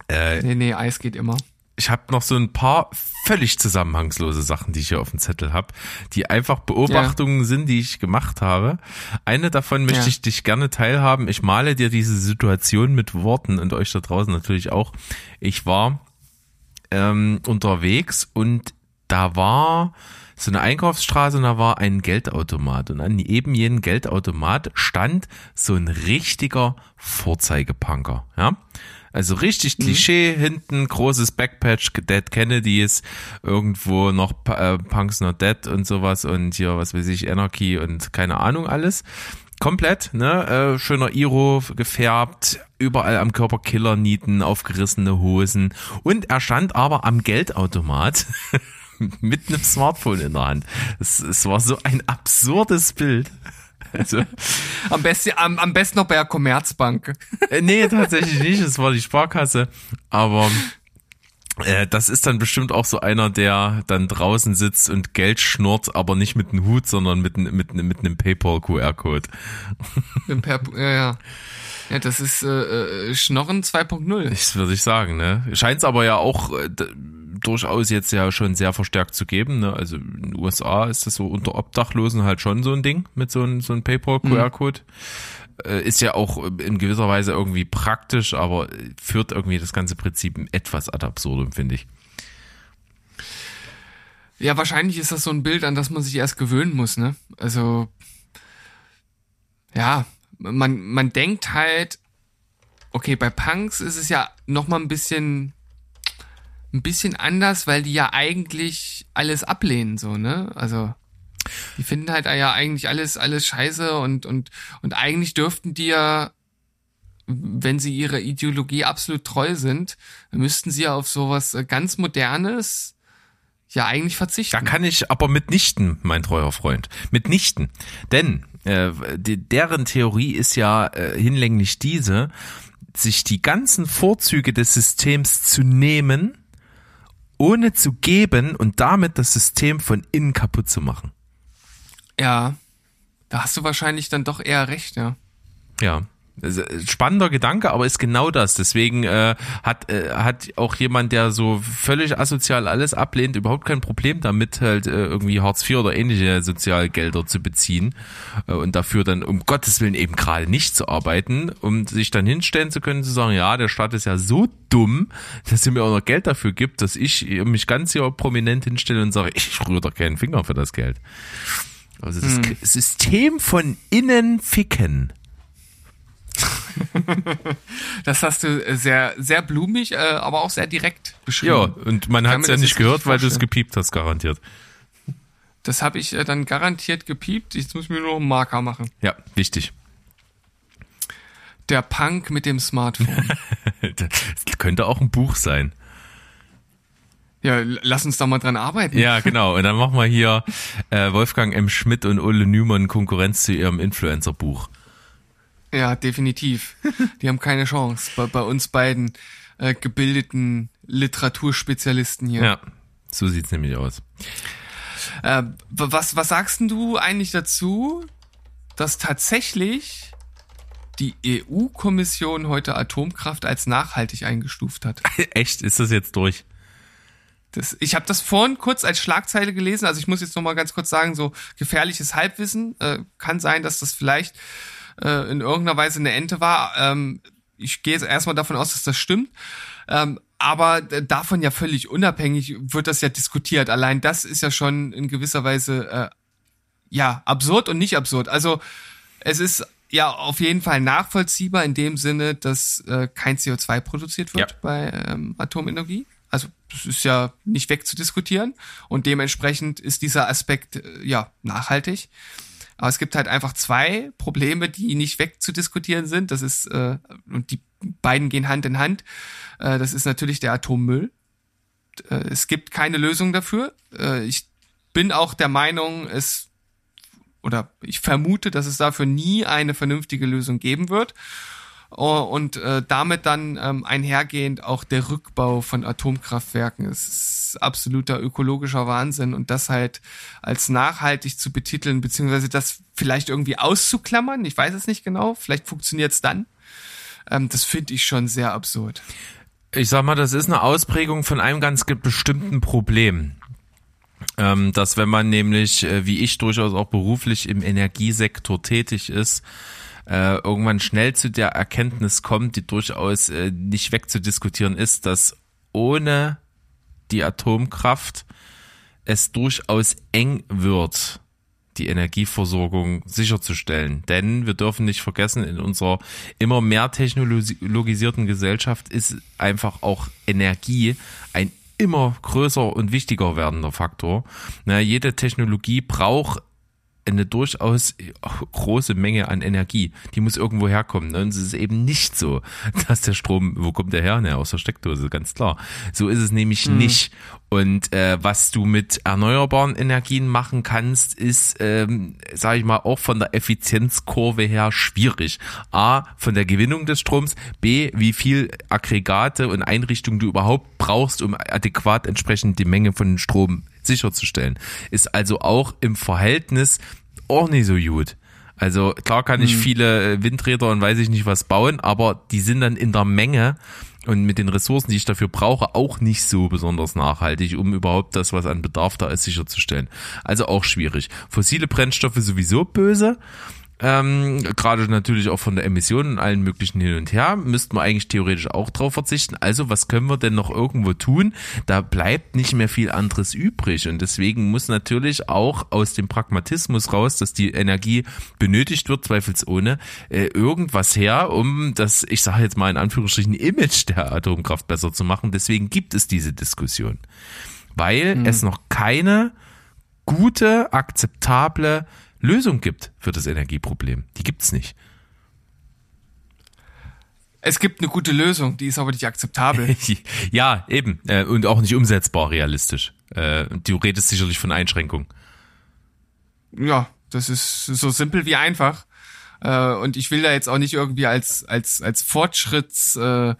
Äh, nee, nee, Eis geht immer. Ich habe noch so ein paar völlig zusammenhangslose Sachen, die ich hier auf dem Zettel habe, die einfach Beobachtungen ja. sind, die ich gemacht habe. Eine davon möchte ja. ich dich gerne teilhaben. Ich male dir diese Situation mit Worten und euch da draußen natürlich auch. Ich war ähm, unterwegs und da war so eine Einkaufsstraße und da war ein Geldautomat und an eben jenen Geldautomat stand so ein richtiger Vorzeigepunker, ja. Also richtig mhm. Klischee, mhm. hinten großes Backpatch, Dead Kennedys, irgendwo noch äh, Punks Not Dead und sowas und hier, was weiß ich, Anarchy und keine Ahnung alles. Komplett, ne? Äh, schöner Iro gefärbt, überall am Körper Killernieten, aufgerissene Hosen. Und er stand aber am Geldautomat mit einem Smartphone in der Hand. Es, es war so ein absurdes Bild. Also, am, besten, am, am besten noch bei der Commerzbank. Äh, nee, tatsächlich nicht. Es war die Sparkasse. Aber äh, das ist dann bestimmt auch so einer, der dann draußen sitzt und Geld schnurrt, aber nicht mit einem Hut, sondern mit, mit, mit einem PayPal-QR-Code. Ja, ja. Ja, das ist äh, äh Schnorren 2.0. Das würde ich sagen, ne? Scheint es aber ja auch äh, durchaus jetzt ja schon sehr verstärkt zu geben. Ne? Also in den USA ist das so unter Obdachlosen halt schon so ein Ding mit so einem so ein PayPal-QR-Code. Mhm. Äh, ist ja auch in gewisser Weise irgendwie praktisch, aber führt irgendwie das ganze Prinzip etwas ad absurdum, finde ich. Ja, wahrscheinlich ist das so ein Bild, an das man sich erst gewöhnen muss, ne? Also, ja, man, man denkt halt, okay, bei Punks ist es ja noch mal ein bisschen ein bisschen anders, weil die ja eigentlich alles ablehnen, so, ne? Also, die finden halt ja eigentlich alles, alles scheiße und, und, und eigentlich dürften die ja, wenn sie ihrer Ideologie absolut treu sind, müssten sie ja auf sowas ganz Modernes ja eigentlich verzichten. Da kann ich aber mitnichten, mein treuer Freund. Mitnichten. Denn äh, die, deren Theorie ist ja äh, hinlänglich diese, sich die ganzen Vorzüge des Systems zu nehmen ohne zu geben und damit das System von innen kaputt zu machen. Ja, da hast du wahrscheinlich dann doch eher recht, ja. Ja. Spannender Gedanke, aber ist genau das. Deswegen äh, hat äh, hat auch jemand, der so völlig asozial alles ablehnt, überhaupt kein Problem damit, halt äh, irgendwie Hartz IV oder ähnliche Sozialgelder zu beziehen äh, und dafür dann um Gottes Willen eben gerade nicht zu arbeiten, um sich dann hinstellen zu können, zu sagen, ja, der Staat ist ja so dumm, dass er mir auch noch Geld dafür gibt, dass ich mich ganz hier prominent hinstelle und sage, ich rühre doch keinen Finger für das Geld. Also das hm. System von innen ficken. das hast du sehr, sehr blumig, äh, aber auch sehr direkt beschrieben. Ja, und man hat es ja nicht gehört, weil du es gepiept hast, garantiert. Das habe ich äh, dann garantiert gepiept. Jetzt muss ich mir nur einen Marker machen. Ja, wichtig. Der Punk mit dem Smartphone. das könnte auch ein Buch sein. Ja, lass uns da mal dran arbeiten. Ja, genau. Und dann machen wir hier äh, Wolfgang M. Schmidt und Ole Nümann Konkurrenz zu ihrem Influencer-Buch. Ja, definitiv. Die haben keine Chance bei, bei uns beiden äh, gebildeten Literaturspezialisten hier. Ja, so sieht's nämlich aus. Äh, was, was sagst denn du eigentlich dazu, dass tatsächlich die EU-Kommission heute Atomkraft als nachhaltig eingestuft hat? Echt? Ist das jetzt durch? Das, ich habe das vorhin kurz als Schlagzeile gelesen, also ich muss jetzt noch mal ganz kurz sagen, so gefährliches Halbwissen. Äh, kann sein, dass das vielleicht äh, in irgendeiner Weise eine Ente war. Ähm, ich gehe jetzt erstmal davon aus, dass das stimmt. Ähm, aber davon ja völlig unabhängig wird das ja diskutiert. Allein das ist ja schon in gewisser Weise äh, ja absurd und nicht absurd. Also es ist ja auf jeden Fall nachvollziehbar in dem Sinne, dass äh, kein CO2 produziert wird ja. bei ähm, Atomenergie. Also das ist ja nicht wegzudiskutieren und dementsprechend ist dieser Aspekt äh, ja nachhaltig. Aber es gibt halt einfach zwei Probleme, die nicht wegzudiskutieren sind. Das ist, äh, und die beiden gehen Hand in Hand. Äh, das ist natürlich der Atommüll. Äh, es gibt keine Lösung dafür. Äh, ich bin auch der Meinung, es oder ich vermute, dass es dafür nie eine vernünftige Lösung geben wird. Oh, und äh, damit dann ähm, einhergehend auch der Rückbau von Atomkraftwerken. Es ist absoluter ökologischer Wahnsinn und das halt als nachhaltig zu betiteln, beziehungsweise das vielleicht irgendwie auszuklammern, ich weiß es nicht genau, vielleicht funktioniert es dann. Ähm, das finde ich schon sehr absurd. Ich sag mal, das ist eine Ausprägung von einem ganz bestimmten Problem. Ähm, dass wenn man nämlich, äh, wie ich durchaus auch beruflich im Energiesektor tätig ist, äh, irgendwann schnell zu der Erkenntnis kommt, die durchaus äh, nicht wegzudiskutieren ist, dass ohne die Atomkraft es durchaus eng wird, die Energieversorgung sicherzustellen. Denn wir dürfen nicht vergessen, in unserer immer mehr technologisierten Gesellschaft ist einfach auch Energie ein immer größer und wichtiger werdender Faktor. Na, jede Technologie braucht eine durchaus große Menge an Energie. Die muss irgendwo herkommen. Ne? Und es ist eben nicht so, dass der Strom, wo kommt der her? Ne, aus der Steckdose, ganz klar. So ist es nämlich mhm. nicht. Und äh, was du mit erneuerbaren Energien machen kannst, ist, ähm, sage ich mal, auch von der Effizienzkurve her schwierig. A, von der Gewinnung des Stroms, B, wie viel Aggregate und Einrichtungen du überhaupt brauchst, um adäquat entsprechend die Menge von Strom sicherzustellen. Ist also auch im Verhältnis auch nicht so gut. Also klar kann ich hm. viele äh, Windräder und weiß ich nicht was bauen, aber die sind dann in der Menge und mit den Ressourcen, die ich dafür brauche, auch nicht so besonders nachhaltig, um überhaupt das, was an Bedarf da ist, sicherzustellen. Also auch schwierig. Fossile Brennstoffe sowieso böse. Ähm, Gerade natürlich auch von der Emission und allen möglichen hin und her, müssten wir eigentlich theoretisch auch drauf verzichten. Also was können wir denn noch irgendwo tun? Da bleibt nicht mehr viel anderes übrig. Und deswegen muss natürlich auch aus dem Pragmatismus raus, dass die Energie benötigt wird, zweifelsohne, äh, irgendwas her, um das, ich sage jetzt mal in Anführungsstrichen, Image der Atomkraft besser zu machen. Deswegen gibt es diese Diskussion. Weil mhm. es noch keine gute, akzeptable Lösung gibt für das Energieproblem. Die gibt's nicht. Es gibt eine gute Lösung, die ist aber nicht akzeptabel. ja, eben. Äh, und auch nicht umsetzbar realistisch. Äh, du redest sicherlich von Einschränkungen. Ja, das ist so simpel wie einfach. Äh, und ich will da jetzt auch nicht irgendwie als, als, als Fortschrittshammer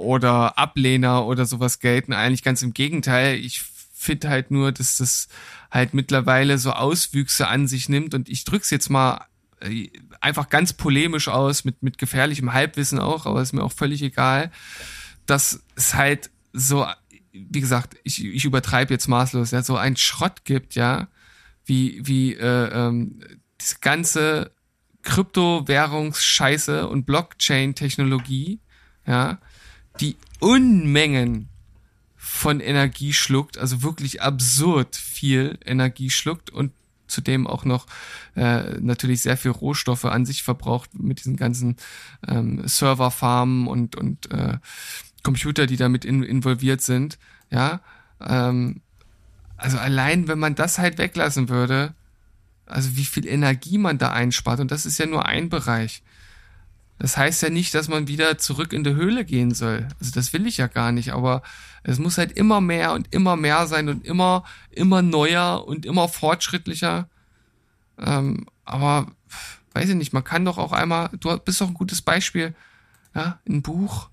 oder Ablehner oder sowas gelten. Eigentlich ganz im Gegenteil. Ich finde halt nur, dass das halt mittlerweile so Auswüchse an sich nimmt. Und ich drück's jetzt mal äh, einfach ganz polemisch aus, mit, mit gefährlichem Halbwissen auch, aber ist mir auch völlig egal, dass es halt so, wie gesagt, ich, ich übertreibe jetzt maßlos, ja, so ein Schrott gibt, ja, wie, wie äh, ähm, diese ganze Kryptowährungsscheiße und Blockchain-Technologie, ja, die Unmengen von Energie schluckt, also wirklich absurd viel Energie schluckt und zudem auch noch äh, natürlich sehr viel Rohstoffe an sich verbraucht mit diesen ganzen ähm, Serverfarmen und und äh, Computer, die damit in, involviert sind. Ja, ähm, also allein wenn man das halt weglassen würde, also wie viel Energie man da einspart und das ist ja nur ein Bereich. Das heißt ja nicht, dass man wieder zurück in die Höhle gehen soll. Also das will ich ja gar nicht, aber es muss halt immer mehr und immer mehr sein und immer, immer neuer und immer fortschrittlicher. Ähm, aber weiß ich nicht, man kann doch auch einmal, du bist doch ein gutes Beispiel, ja, ein Buch,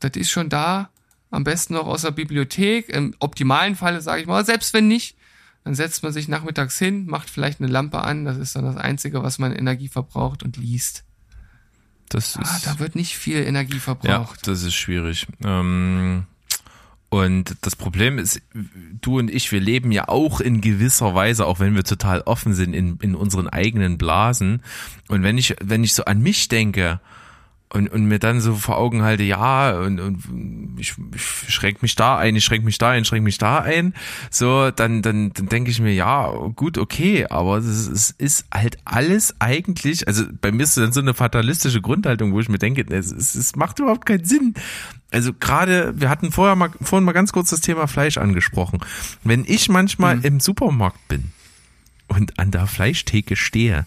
das ist schon da, am besten noch aus der Bibliothek, im optimalen Falle sage ich mal, selbst wenn nicht, dann setzt man sich nachmittags hin, macht vielleicht eine Lampe an, das ist dann das Einzige, was man Energie verbraucht und liest. Das ah, ist, da wird nicht viel Energie verbraucht. Ja, das ist schwierig. Ähm, Und das Problem ist, du und ich, wir leben ja auch in gewisser Weise, auch wenn wir total offen sind, in, in unseren eigenen Blasen. Und wenn ich, wenn ich so an mich denke, und, und mir dann so vor Augen halte, ja, und, und ich, ich schränke mich da ein, ich schränke mich da ein, schränke mich da ein, so, dann, dann, dann denke ich mir, ja, gut, okay, aber es ist, ist halt alles eigentlich, also bei mir ist dann so eine fatalistische Grundhaltung, wo ich mir denke, es, es, es macht überhaupt keinen Sinn. Also gerade, wir hatten vorher mal, vorhin mal ganz kurz das Thema Fleisch angesprochen. Wenn ich manchmal mhm. im Supermarkt bin und an der Fleischtheke stehe,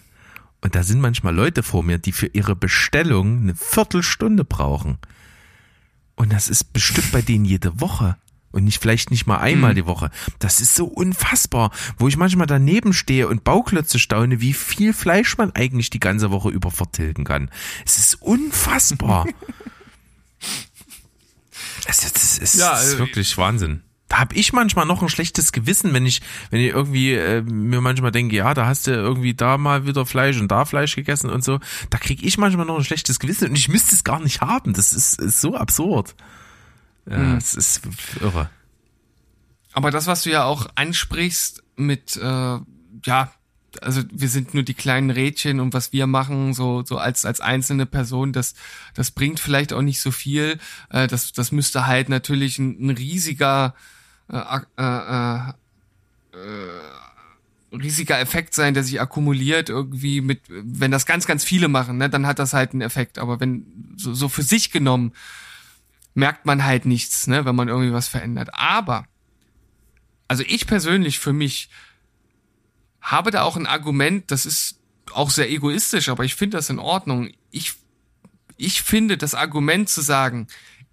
und da sind manchmal Leute vor mir, die für ihre Bestellung eine Viertelstunde brauchen. Und das ist bestimmt bei denen jede Woche. Und nicht, vielleicht nicht mal einmal mhm. die Woche. Das ist so unfassbar, wo ich manchmal daneben stehe und Bauklötze staune, wie viel Fleisch man eigentlich die ganze Woche über vertilgen kann. Es ist unfassbar. es, es, es, ja, ist also wirklich Wahnsinn da habe ich manchmal noch ein schlechtes Gewissen, wenn ich, wenn ich irgendwie äh, mir manchmal denke, ja, da hast du irgendwie da mal wieder Fleisch und da Fleisch gegessen und so. Da kriege ich manchmal noch ein schlechtes Gewissen und ich müsste es gar nicht haben. Das ist, ist so absurd. Ja, mhm. es ist irre. Aber das, was du ja auch ansprichst mit, äh, ja, also wir sind nur die kleinen Rädchen und was wir machen, so, so als, als einzelne Person, das, das bringt vielleicht auch nicht so viel. Äh, das, das müsste halt natürlich ein, ein riesiger äh, äh, äh, riesiger Effekt sein, der sich akkumuliert irgendwie mit, wenn das ganz, ganz viele machen, ne, dann hat das halt einen Effekt. Aber wenn so, so für sich genommen merkt man halt nichts, ne, wenn man irgendwie was verändert. Aber also ich persönlich für mich habe da auch ein Argument, das ist auch sehr egoistisch, aber ich finde das in Ordnung. Ich ich finde das Argument zu sagen,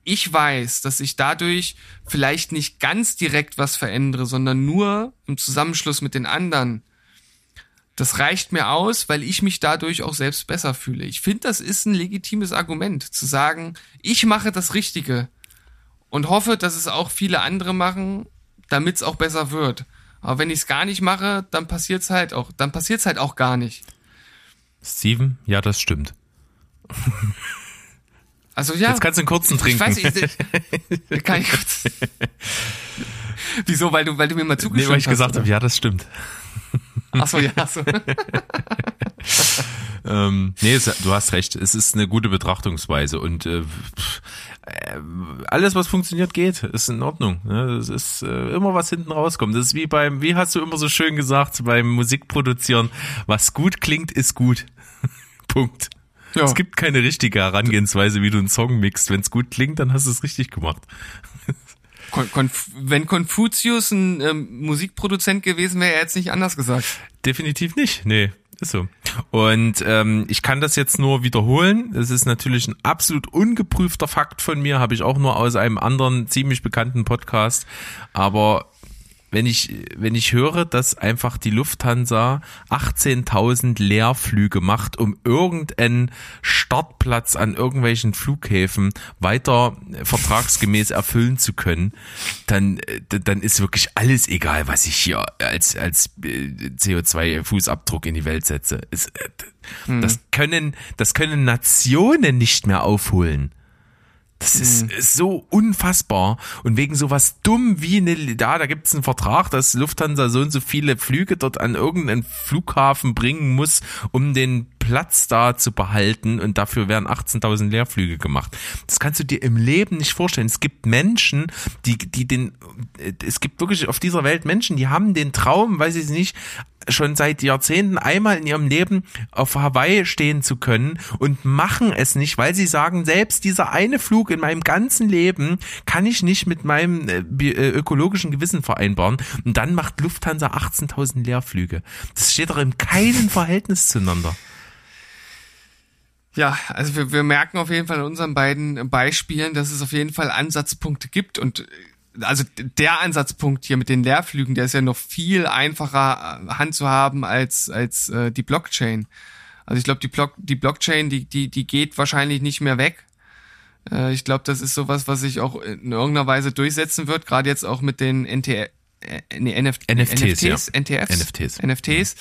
ich weiß, dass ich dadurch vielleicht nicht ganz direkt was verändere, sondern nur im Zusammenschluss mit den anderen. Das reicht mir aus, weil ich mich dadurch auch selbst besser fühle. Ich finde, das ist ein legitimes Argument, zu sagen, ich mache das Richtige und hoffe, dass es auch viele andere machen, damit es auch besser wird. Aber wenn ich es gar nicht mache, dann passiert es halt auch, dann passiert halt auch gar nicht. Steven, ja, das stimmt. Also ja. Jetzt kannst du einen kurzen trinken. Ich weiß nicht, kann ich kurz. Wieso? Weil du, weil du mir mal zugestimmt hast. Nee, weil ich gesagt habe, ja, das stimmt. Ach so, ja, so. ähm, nee, es, du hast recht. Es ist eine gute Betrachtungsweise und äh, alles, was funktioniert, geht. Ist in Ordnung. Ne? Es ist äh, immer was hinten rauskommt. Das ist wie beim, wie hast du immer so schön gesagt, beim Musikproduzieren. Was gut klingt, ist gut. Punkt. Ja. Es gibt keine richtige Herangehensweise, wie du einen Song mixt. Wenn es gut klingt, dann hast du es richtig gemacht. Kon Konf wenn Konfuzius ein ähm, Musikproduzent gewesen wäre, er jetzt nicht anders gesagt. Definitiv nicht. Nee, ist so. Und ähm, ich kann das jetzt nur wiederholen. Das ist natürlich ein absolut ungeprüfter Fakt von mir, habe ich auch nur aus einem anderen ziemlich bekannten Podcast. Aber wenn ich, wenn ich höre, dass einfach die Lufthansa 18.000 Leerflüge macht, um irgendeinen Startplatz an irgendwelchen Flughäfen weiter vertragsgemäß erfüllen zu können, dann, dann ist wirklich alles egal, was ich hier als, als äh, CO2-Fußabdruck in die Welt setze. Äh, hm. Das können, das können Nationen nicht mehr aufholen. Das ist, mhm. so unfassbar. Und wegen sowas dumm wie eine, da, da gibt's einen Vertrag, dass Lufthansa so und so viele Flüge dort an irgendeinen Flughafen bringen muss, um den Platz da zu behalten und dafür werden 18.000 Leerflüge gemacht. Das kannst du dir im Leben nicht vorstellen. Es gibt Menschen, die, die den, es gibt wirklich auf dieser Welt Menschen, die haben den Traum, weiß ich nicht, schon seit Jahrzehnten einmal in ihrem Leben auf Hawaii stehen zu können und machen es nicht, weil sie sagen, selbst dieser eine Flug in meinem ganzen Leben kann ich nicht mit meinem äh, äh, ökologischen Gewissen vereinbaren. Und dann macht Lufthansa 18.000 Leerflüge. Das steht doch in keinem Verhältnis zueinander. Ja, also wir, wir merken auf jeden Fall in unseren beiden Beispielen, dass es auf jeden Fall Ansatzpunkte gibt und also der Ansatzpunkt hier mit den Leerflügen, der ist ja noch viel einfacher äh, handzuhaben als als äh, die Blockchain. Also ich glaube, die, Block, die Blockchain, die die die geht wahrscheinlich nicht mehr weg. Äh, ich glaube, das ist sowas, was sich auch in irgendeiner Weise durchsetzen wird, gerade jetzt auch mit den NT nee, NF NFTs, NFTs, ja. NTFs, NFTs. NFTs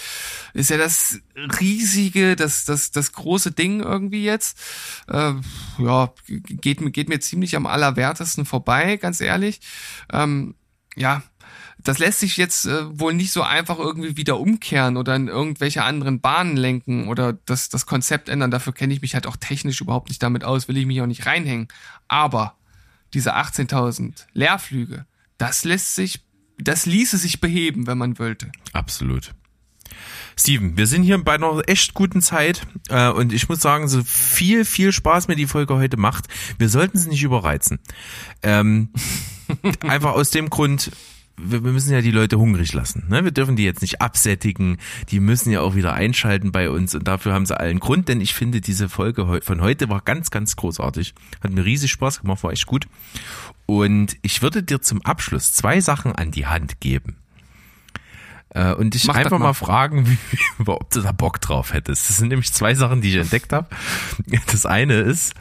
ist ja das riesige, das das das große Ding irgendwie jetzt. Äh, ja, geht mir geht mir ziemlich am allerwertesten vorbei, ganz ehrlich. Ähm, ja, das lässt sich jetzt äh, wohl nicht so einfach irgendwie wieder umkehren oder in irgendwelche anderen Bahnen lenken oder das, das Konzept ändern. Dafür kenne ich mich halt auch technisch überhaupt nicht damit aus, will ich mich auch nicht reinhängen. Aber diese 18.000 Leerflüge, das lässt sich, das ließe sich beheben, wenn man wollte. Absolut. Steven, wir sind hier bei einer echt guten Zeit äh, und ich muss sagen, so viel, viel Spaß mir die Folge heute macht, wir sollten sie nicht überreizen. Ähm, einfach aus dem Grund, wir, müssen ja die Leute hungrig lassen. Ne? Wir dürfen die jetzt nicht absättigen. Die müssen ja auch wieder einschalten bei uns und dafür haben sie allen Grund, denn ich finde, diese Folge von heute war ganz, ganz großartig. Hat mir riesig Spaß gemacht, war echt gut. Und ich würde dir zum Abschluss zwei Sachen an die Hand geben. Äh, Und dich Mach einfach mal. mal fragen, wie, ob du da Bock drauf hättest. Das sind nämlich zwei Sachen, die ich entdeckt habe. Das eine ist,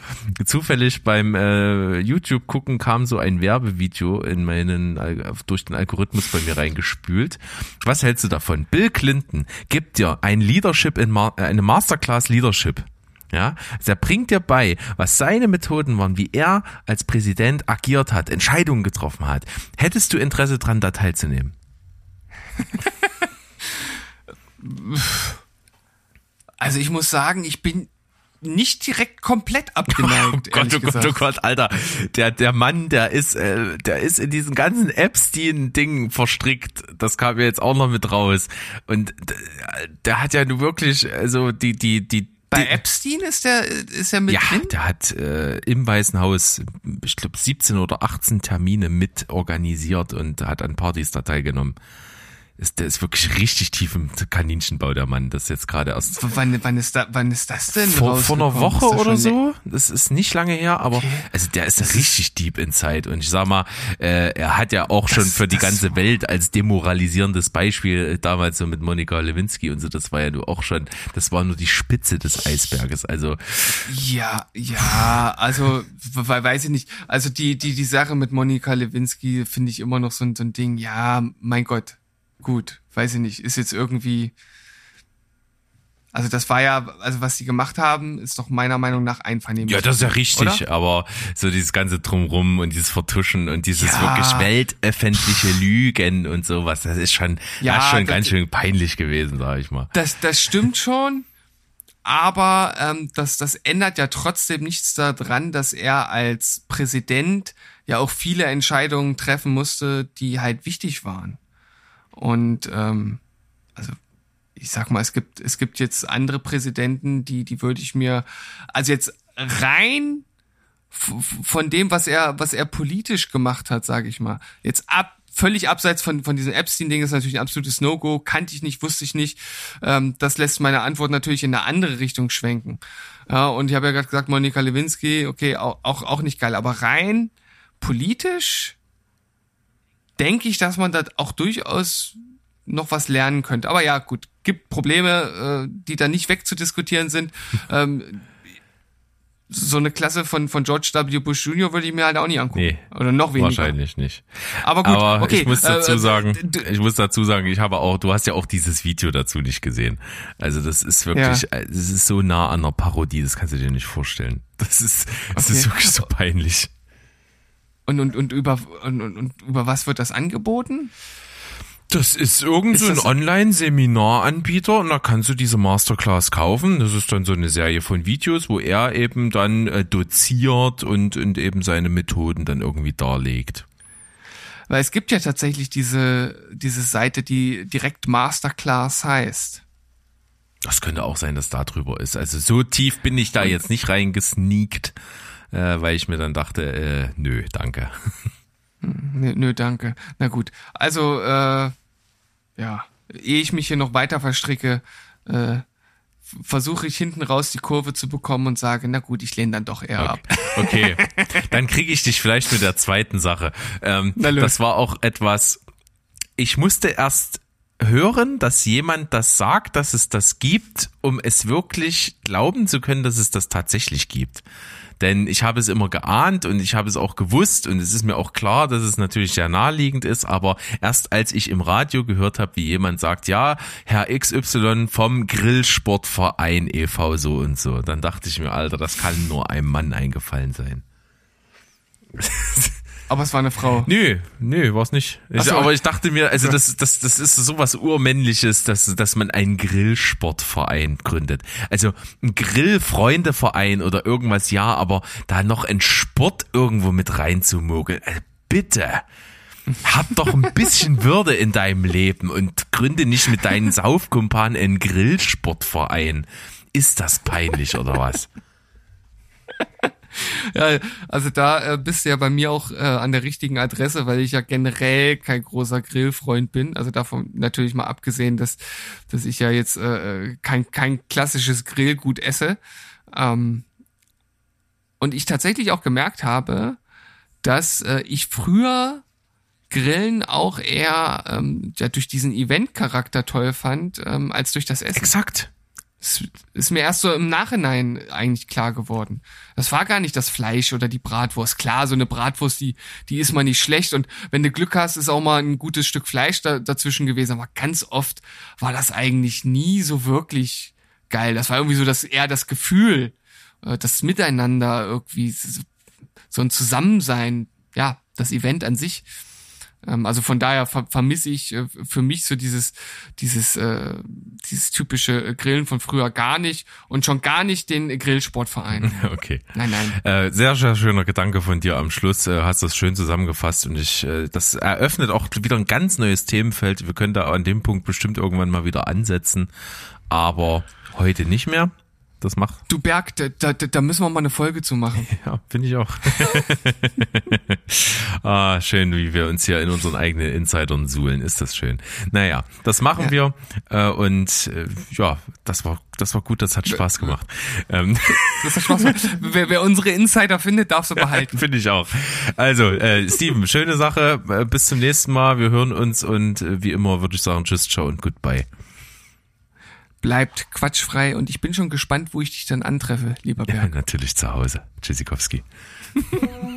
zufällig beim äh, YouTube gucken kam so ein Werbevideo in meinen durch den Algorithmus bei mir reingespült. Was hältst du davon? Bill Clinton gibt dir ein Leadership in Ma äh, eine Masterclass Leadership. Ja, also er bringt dir bei, was seine Methoden waren, wie er als Präsident agiert hat, Entscheidungen getroffen hat. Hättest du Interesse dran, da teilzunehmen? Also ich muss sagen, ich bin nicht direkt komplett abgeneigt. Oh Gott, ehrlich oh Gott, oh Gott, Alter. Der, der Mann, der ist, äh, der ist in diesen ganzen Epstein-Dingen verstrickt. Das kam mir jetzt auch noch mit raus. Und der hat ja nur wirklich, also die, die, die, Bei die Epstein ist der, ist er mit ja, drin? der hat äh, im Weißen Haus, ich glaube, 17 oder 18 Termine mit organisiert und hat an Partys da teilgenommen. Ist, der ist wirklich richtig tief im Kaninchenbau, der Mann. Das jetzt gerade erst Wann, wann, ist da, wann ist das denn vor, vor einer? Woche das oder schon so. Das ist nicht lange her, aber Okay. also der ist richtig deep inside. Und ich sag mal, äh, er hat ja auch schon Das- für die das- ganze Welt als demoralisierendes Beispiel äh, damals so mit Monika Lewinsky und so, das war ja nur auch schon, das war nur die Spitze des Eisberges. Also Ja, ja, also we- weiß ich nicht. Also die die die Sache mit Monika Lewinsky finde ich immer noch so ein, so ein Ding. Ja, mein Gott, gut, weiß ich nicht. Ist jetzt irgendwie. Also das war ja, also was sie gemacht haben, ist doch meiner Meinung nach einvernehmlich. Ja, das ist ja richtig, Oder? aber so dieses ganze Drumrum und dieses Vertuschen und dieses Ja. wirklich weltöffentliche Lügen und sowas, das ist schon, Ja, das ist schon das- ganz schön peinlich gewesen, sag ich mal. Das, das stimmt schon, aber ähm, das, das ändert ja trotzdem nichts daran, dass er als Präsident ja auch viele Entscheidungen treffen musste, die halt wichtig waren. Und ähm, also ich sag mal, es gibt, es gibt jetzt andere Präsidenten, die, die würde ich mir, also jetzt rein von dem, was er, was er politisch gemacht hat, sage ich mal, jetzt ab völlig abseits von von diesem Epstein-Ding ist natürlich ein absolutes No-Go, kannte ich nicht, wusste ich nicht. Ähm, das lässt meine Antwort natürlich in eine andere Richtung schwenken. Ja, und ich habe ja gerade gesagt, Monika Lewinsky, okay, auch, auch auch nicht geil, aber rein politisch denke ich, dass man da auch durchaus noch was lernen könnte. Aber ja, gut, gibt Probleme, äh, die da nicht wegzudiskutieren sind. ähm, so eine Klasse von, von George W. Bush Jr. würde ich mir halt auch nicht angucken. Nee, Oder noch weniger. Wahrscheinlich nicht. Aber gut, Aber okay. ich muss dazu äh, sagen, du- ich muss dazu sagen, ich habe auch, du hast ja auch dieses Video dazu nicht gesehen. Also das ist wirklich, Ja. äh, es ist so nah an einer Parodie, das kannst du dir nicht vorstellen. Das ist, das Okay. ist wirklich so peinlich. Und, und, und, über, und, und, über was wird das angeboten? Das ist irgend so ein Online-Seminaranbieter und da kannst du diese Masterclass kaufen. Das ist dann so eine Serie von Videos, wo er eben dann äh, doziert und, und eben seine Methoden dann irgendwie darlegt. Weil es gibt ja tatsächlich diese, diese Seite, die direkt Masterclass heißt. Das könnte auch sein, dass da drüber ist. Also so tief bin ich da jetzt nicht reingesneakt, äh, weil ich mir dann dachte, äh, nö, danke. Nö, nö, danke. Na gut. Also, äh, ja, ehe ich mich hier noch weiter verstricke, äh, versuche ich hinten raus die Kurve zu bekommen und sage, na gut, ich lehne dann doch eher ab. Okay, dann kriege ich dich vielleicht mit der zweiten Sache. Ähm, das war auch etwas, ich musste erst hören, dass jemand das sagt, dass es das gibt, um es wirklich glauben zu können, dass es das tatsächlich gibt. Denn ich habe es immer geahnt und ich habe es auch gewusst und es ist mir auch klar, dass es natürlich sehr naheliegend ist, aber erst als ich im Radio gehört habe, wie jemand sagt, ja, Herr XY vom Grillsportverein e.V. so und so, dann dachte ich mir, Alter, das kann nur einem Mann eingefallen sein. Aber es war eine Frau. Nö, nö, war es nicht. Ich, so. Aber ich dachte mir, also das, das, das ist sowas Urmännliches, dass, dass man einen Grillsportverein gründet. Also ein Grillfreundeverein oder irgendwas, ja, aber da noch ein Sport irgendwo mit reinzumogeln. Also bitte. Hab doch ein bisschen Würde in deinem Leben und gründe nicht mit deinen Saufkumpanen einen Grillsportverein. Ist das peinlich oder was? Ja, also da äh, bist du ja bei mir auch äh, an der richtigen Adresse, weil ich ja generell kein großer Grillfreund bin. Also davon natürlich mal abgesehen, dass, dass ich ja jetzt äh, kein, kein klassisches Grillgut esse. Ähm, und ich tatsächlich auch gemerkt habe, dass äh, ich früher Grillen auch eher ähm, ja, durch diesen Event-Charakter toll fand, ähm, als durch das Essen. Exakt. Das ist mir erst so im Nachhinein eigentlich klar geworden. Das war gar nicht das Fleisch oder die Bratwurst. Klar, so eine Bratwurst, die, die ist mal nicht schlecht und wenn du Glück hast, ist auch mal ein gutes Stück Fleisch da, dazwischen gewesen. Aber ganz oft war das eigentlich nie so wirklich geil. Das war irgendwie so das, eher das Gefühl, äh, das Miteinander irgendwie, so ein Zusammensein, ja, das Event an sich. Ähm, also von daher ver vermisse ich äh, für mich so dieses, dieses, äh, dieses typische Grillen von früher gar nicht und schon gar nicht den Grillsportverein. Okay. Nein, nein. Äh, sehr, sehr schöner Gedanke von dir am Schluss. Äh, hast das schön zusammengefasst und ich, äh, das eröffnet auch wieder ein ganz neues Themenfeld. Wir können da an dem Punkt bestimmt irgendwann mal wieder ansetzen, aber heute nicht mehr. Das macht. Du Berg, da, da, da müssen wir mal eine Folge zu machen. Ja, finde ich auch. ah, schön, wie wir uns hier in unseren eigenen Insidern suhlen. Ist das schön. Naja, das machen ja. wir. Äh, und äh, ja, das war, das war gut, das hat Spaß gemacht. Ähm. Das hat Spaß gemacht. Wer, wer unsere Insider findet, darf sie behalten. Finde ich auch. Also, äh, Steven, schöne Sache. Äh, bis zum nächsten Mal. Wir hören uns und äh, wie immer würde ich sagen, tschüss, ciao und goodbye bleibt quatschfrei und ich bin schon gespannt, wo ich dich dann antreffe, lieber Berg. Ja, natürlich zu Hause. Tschüssikowski.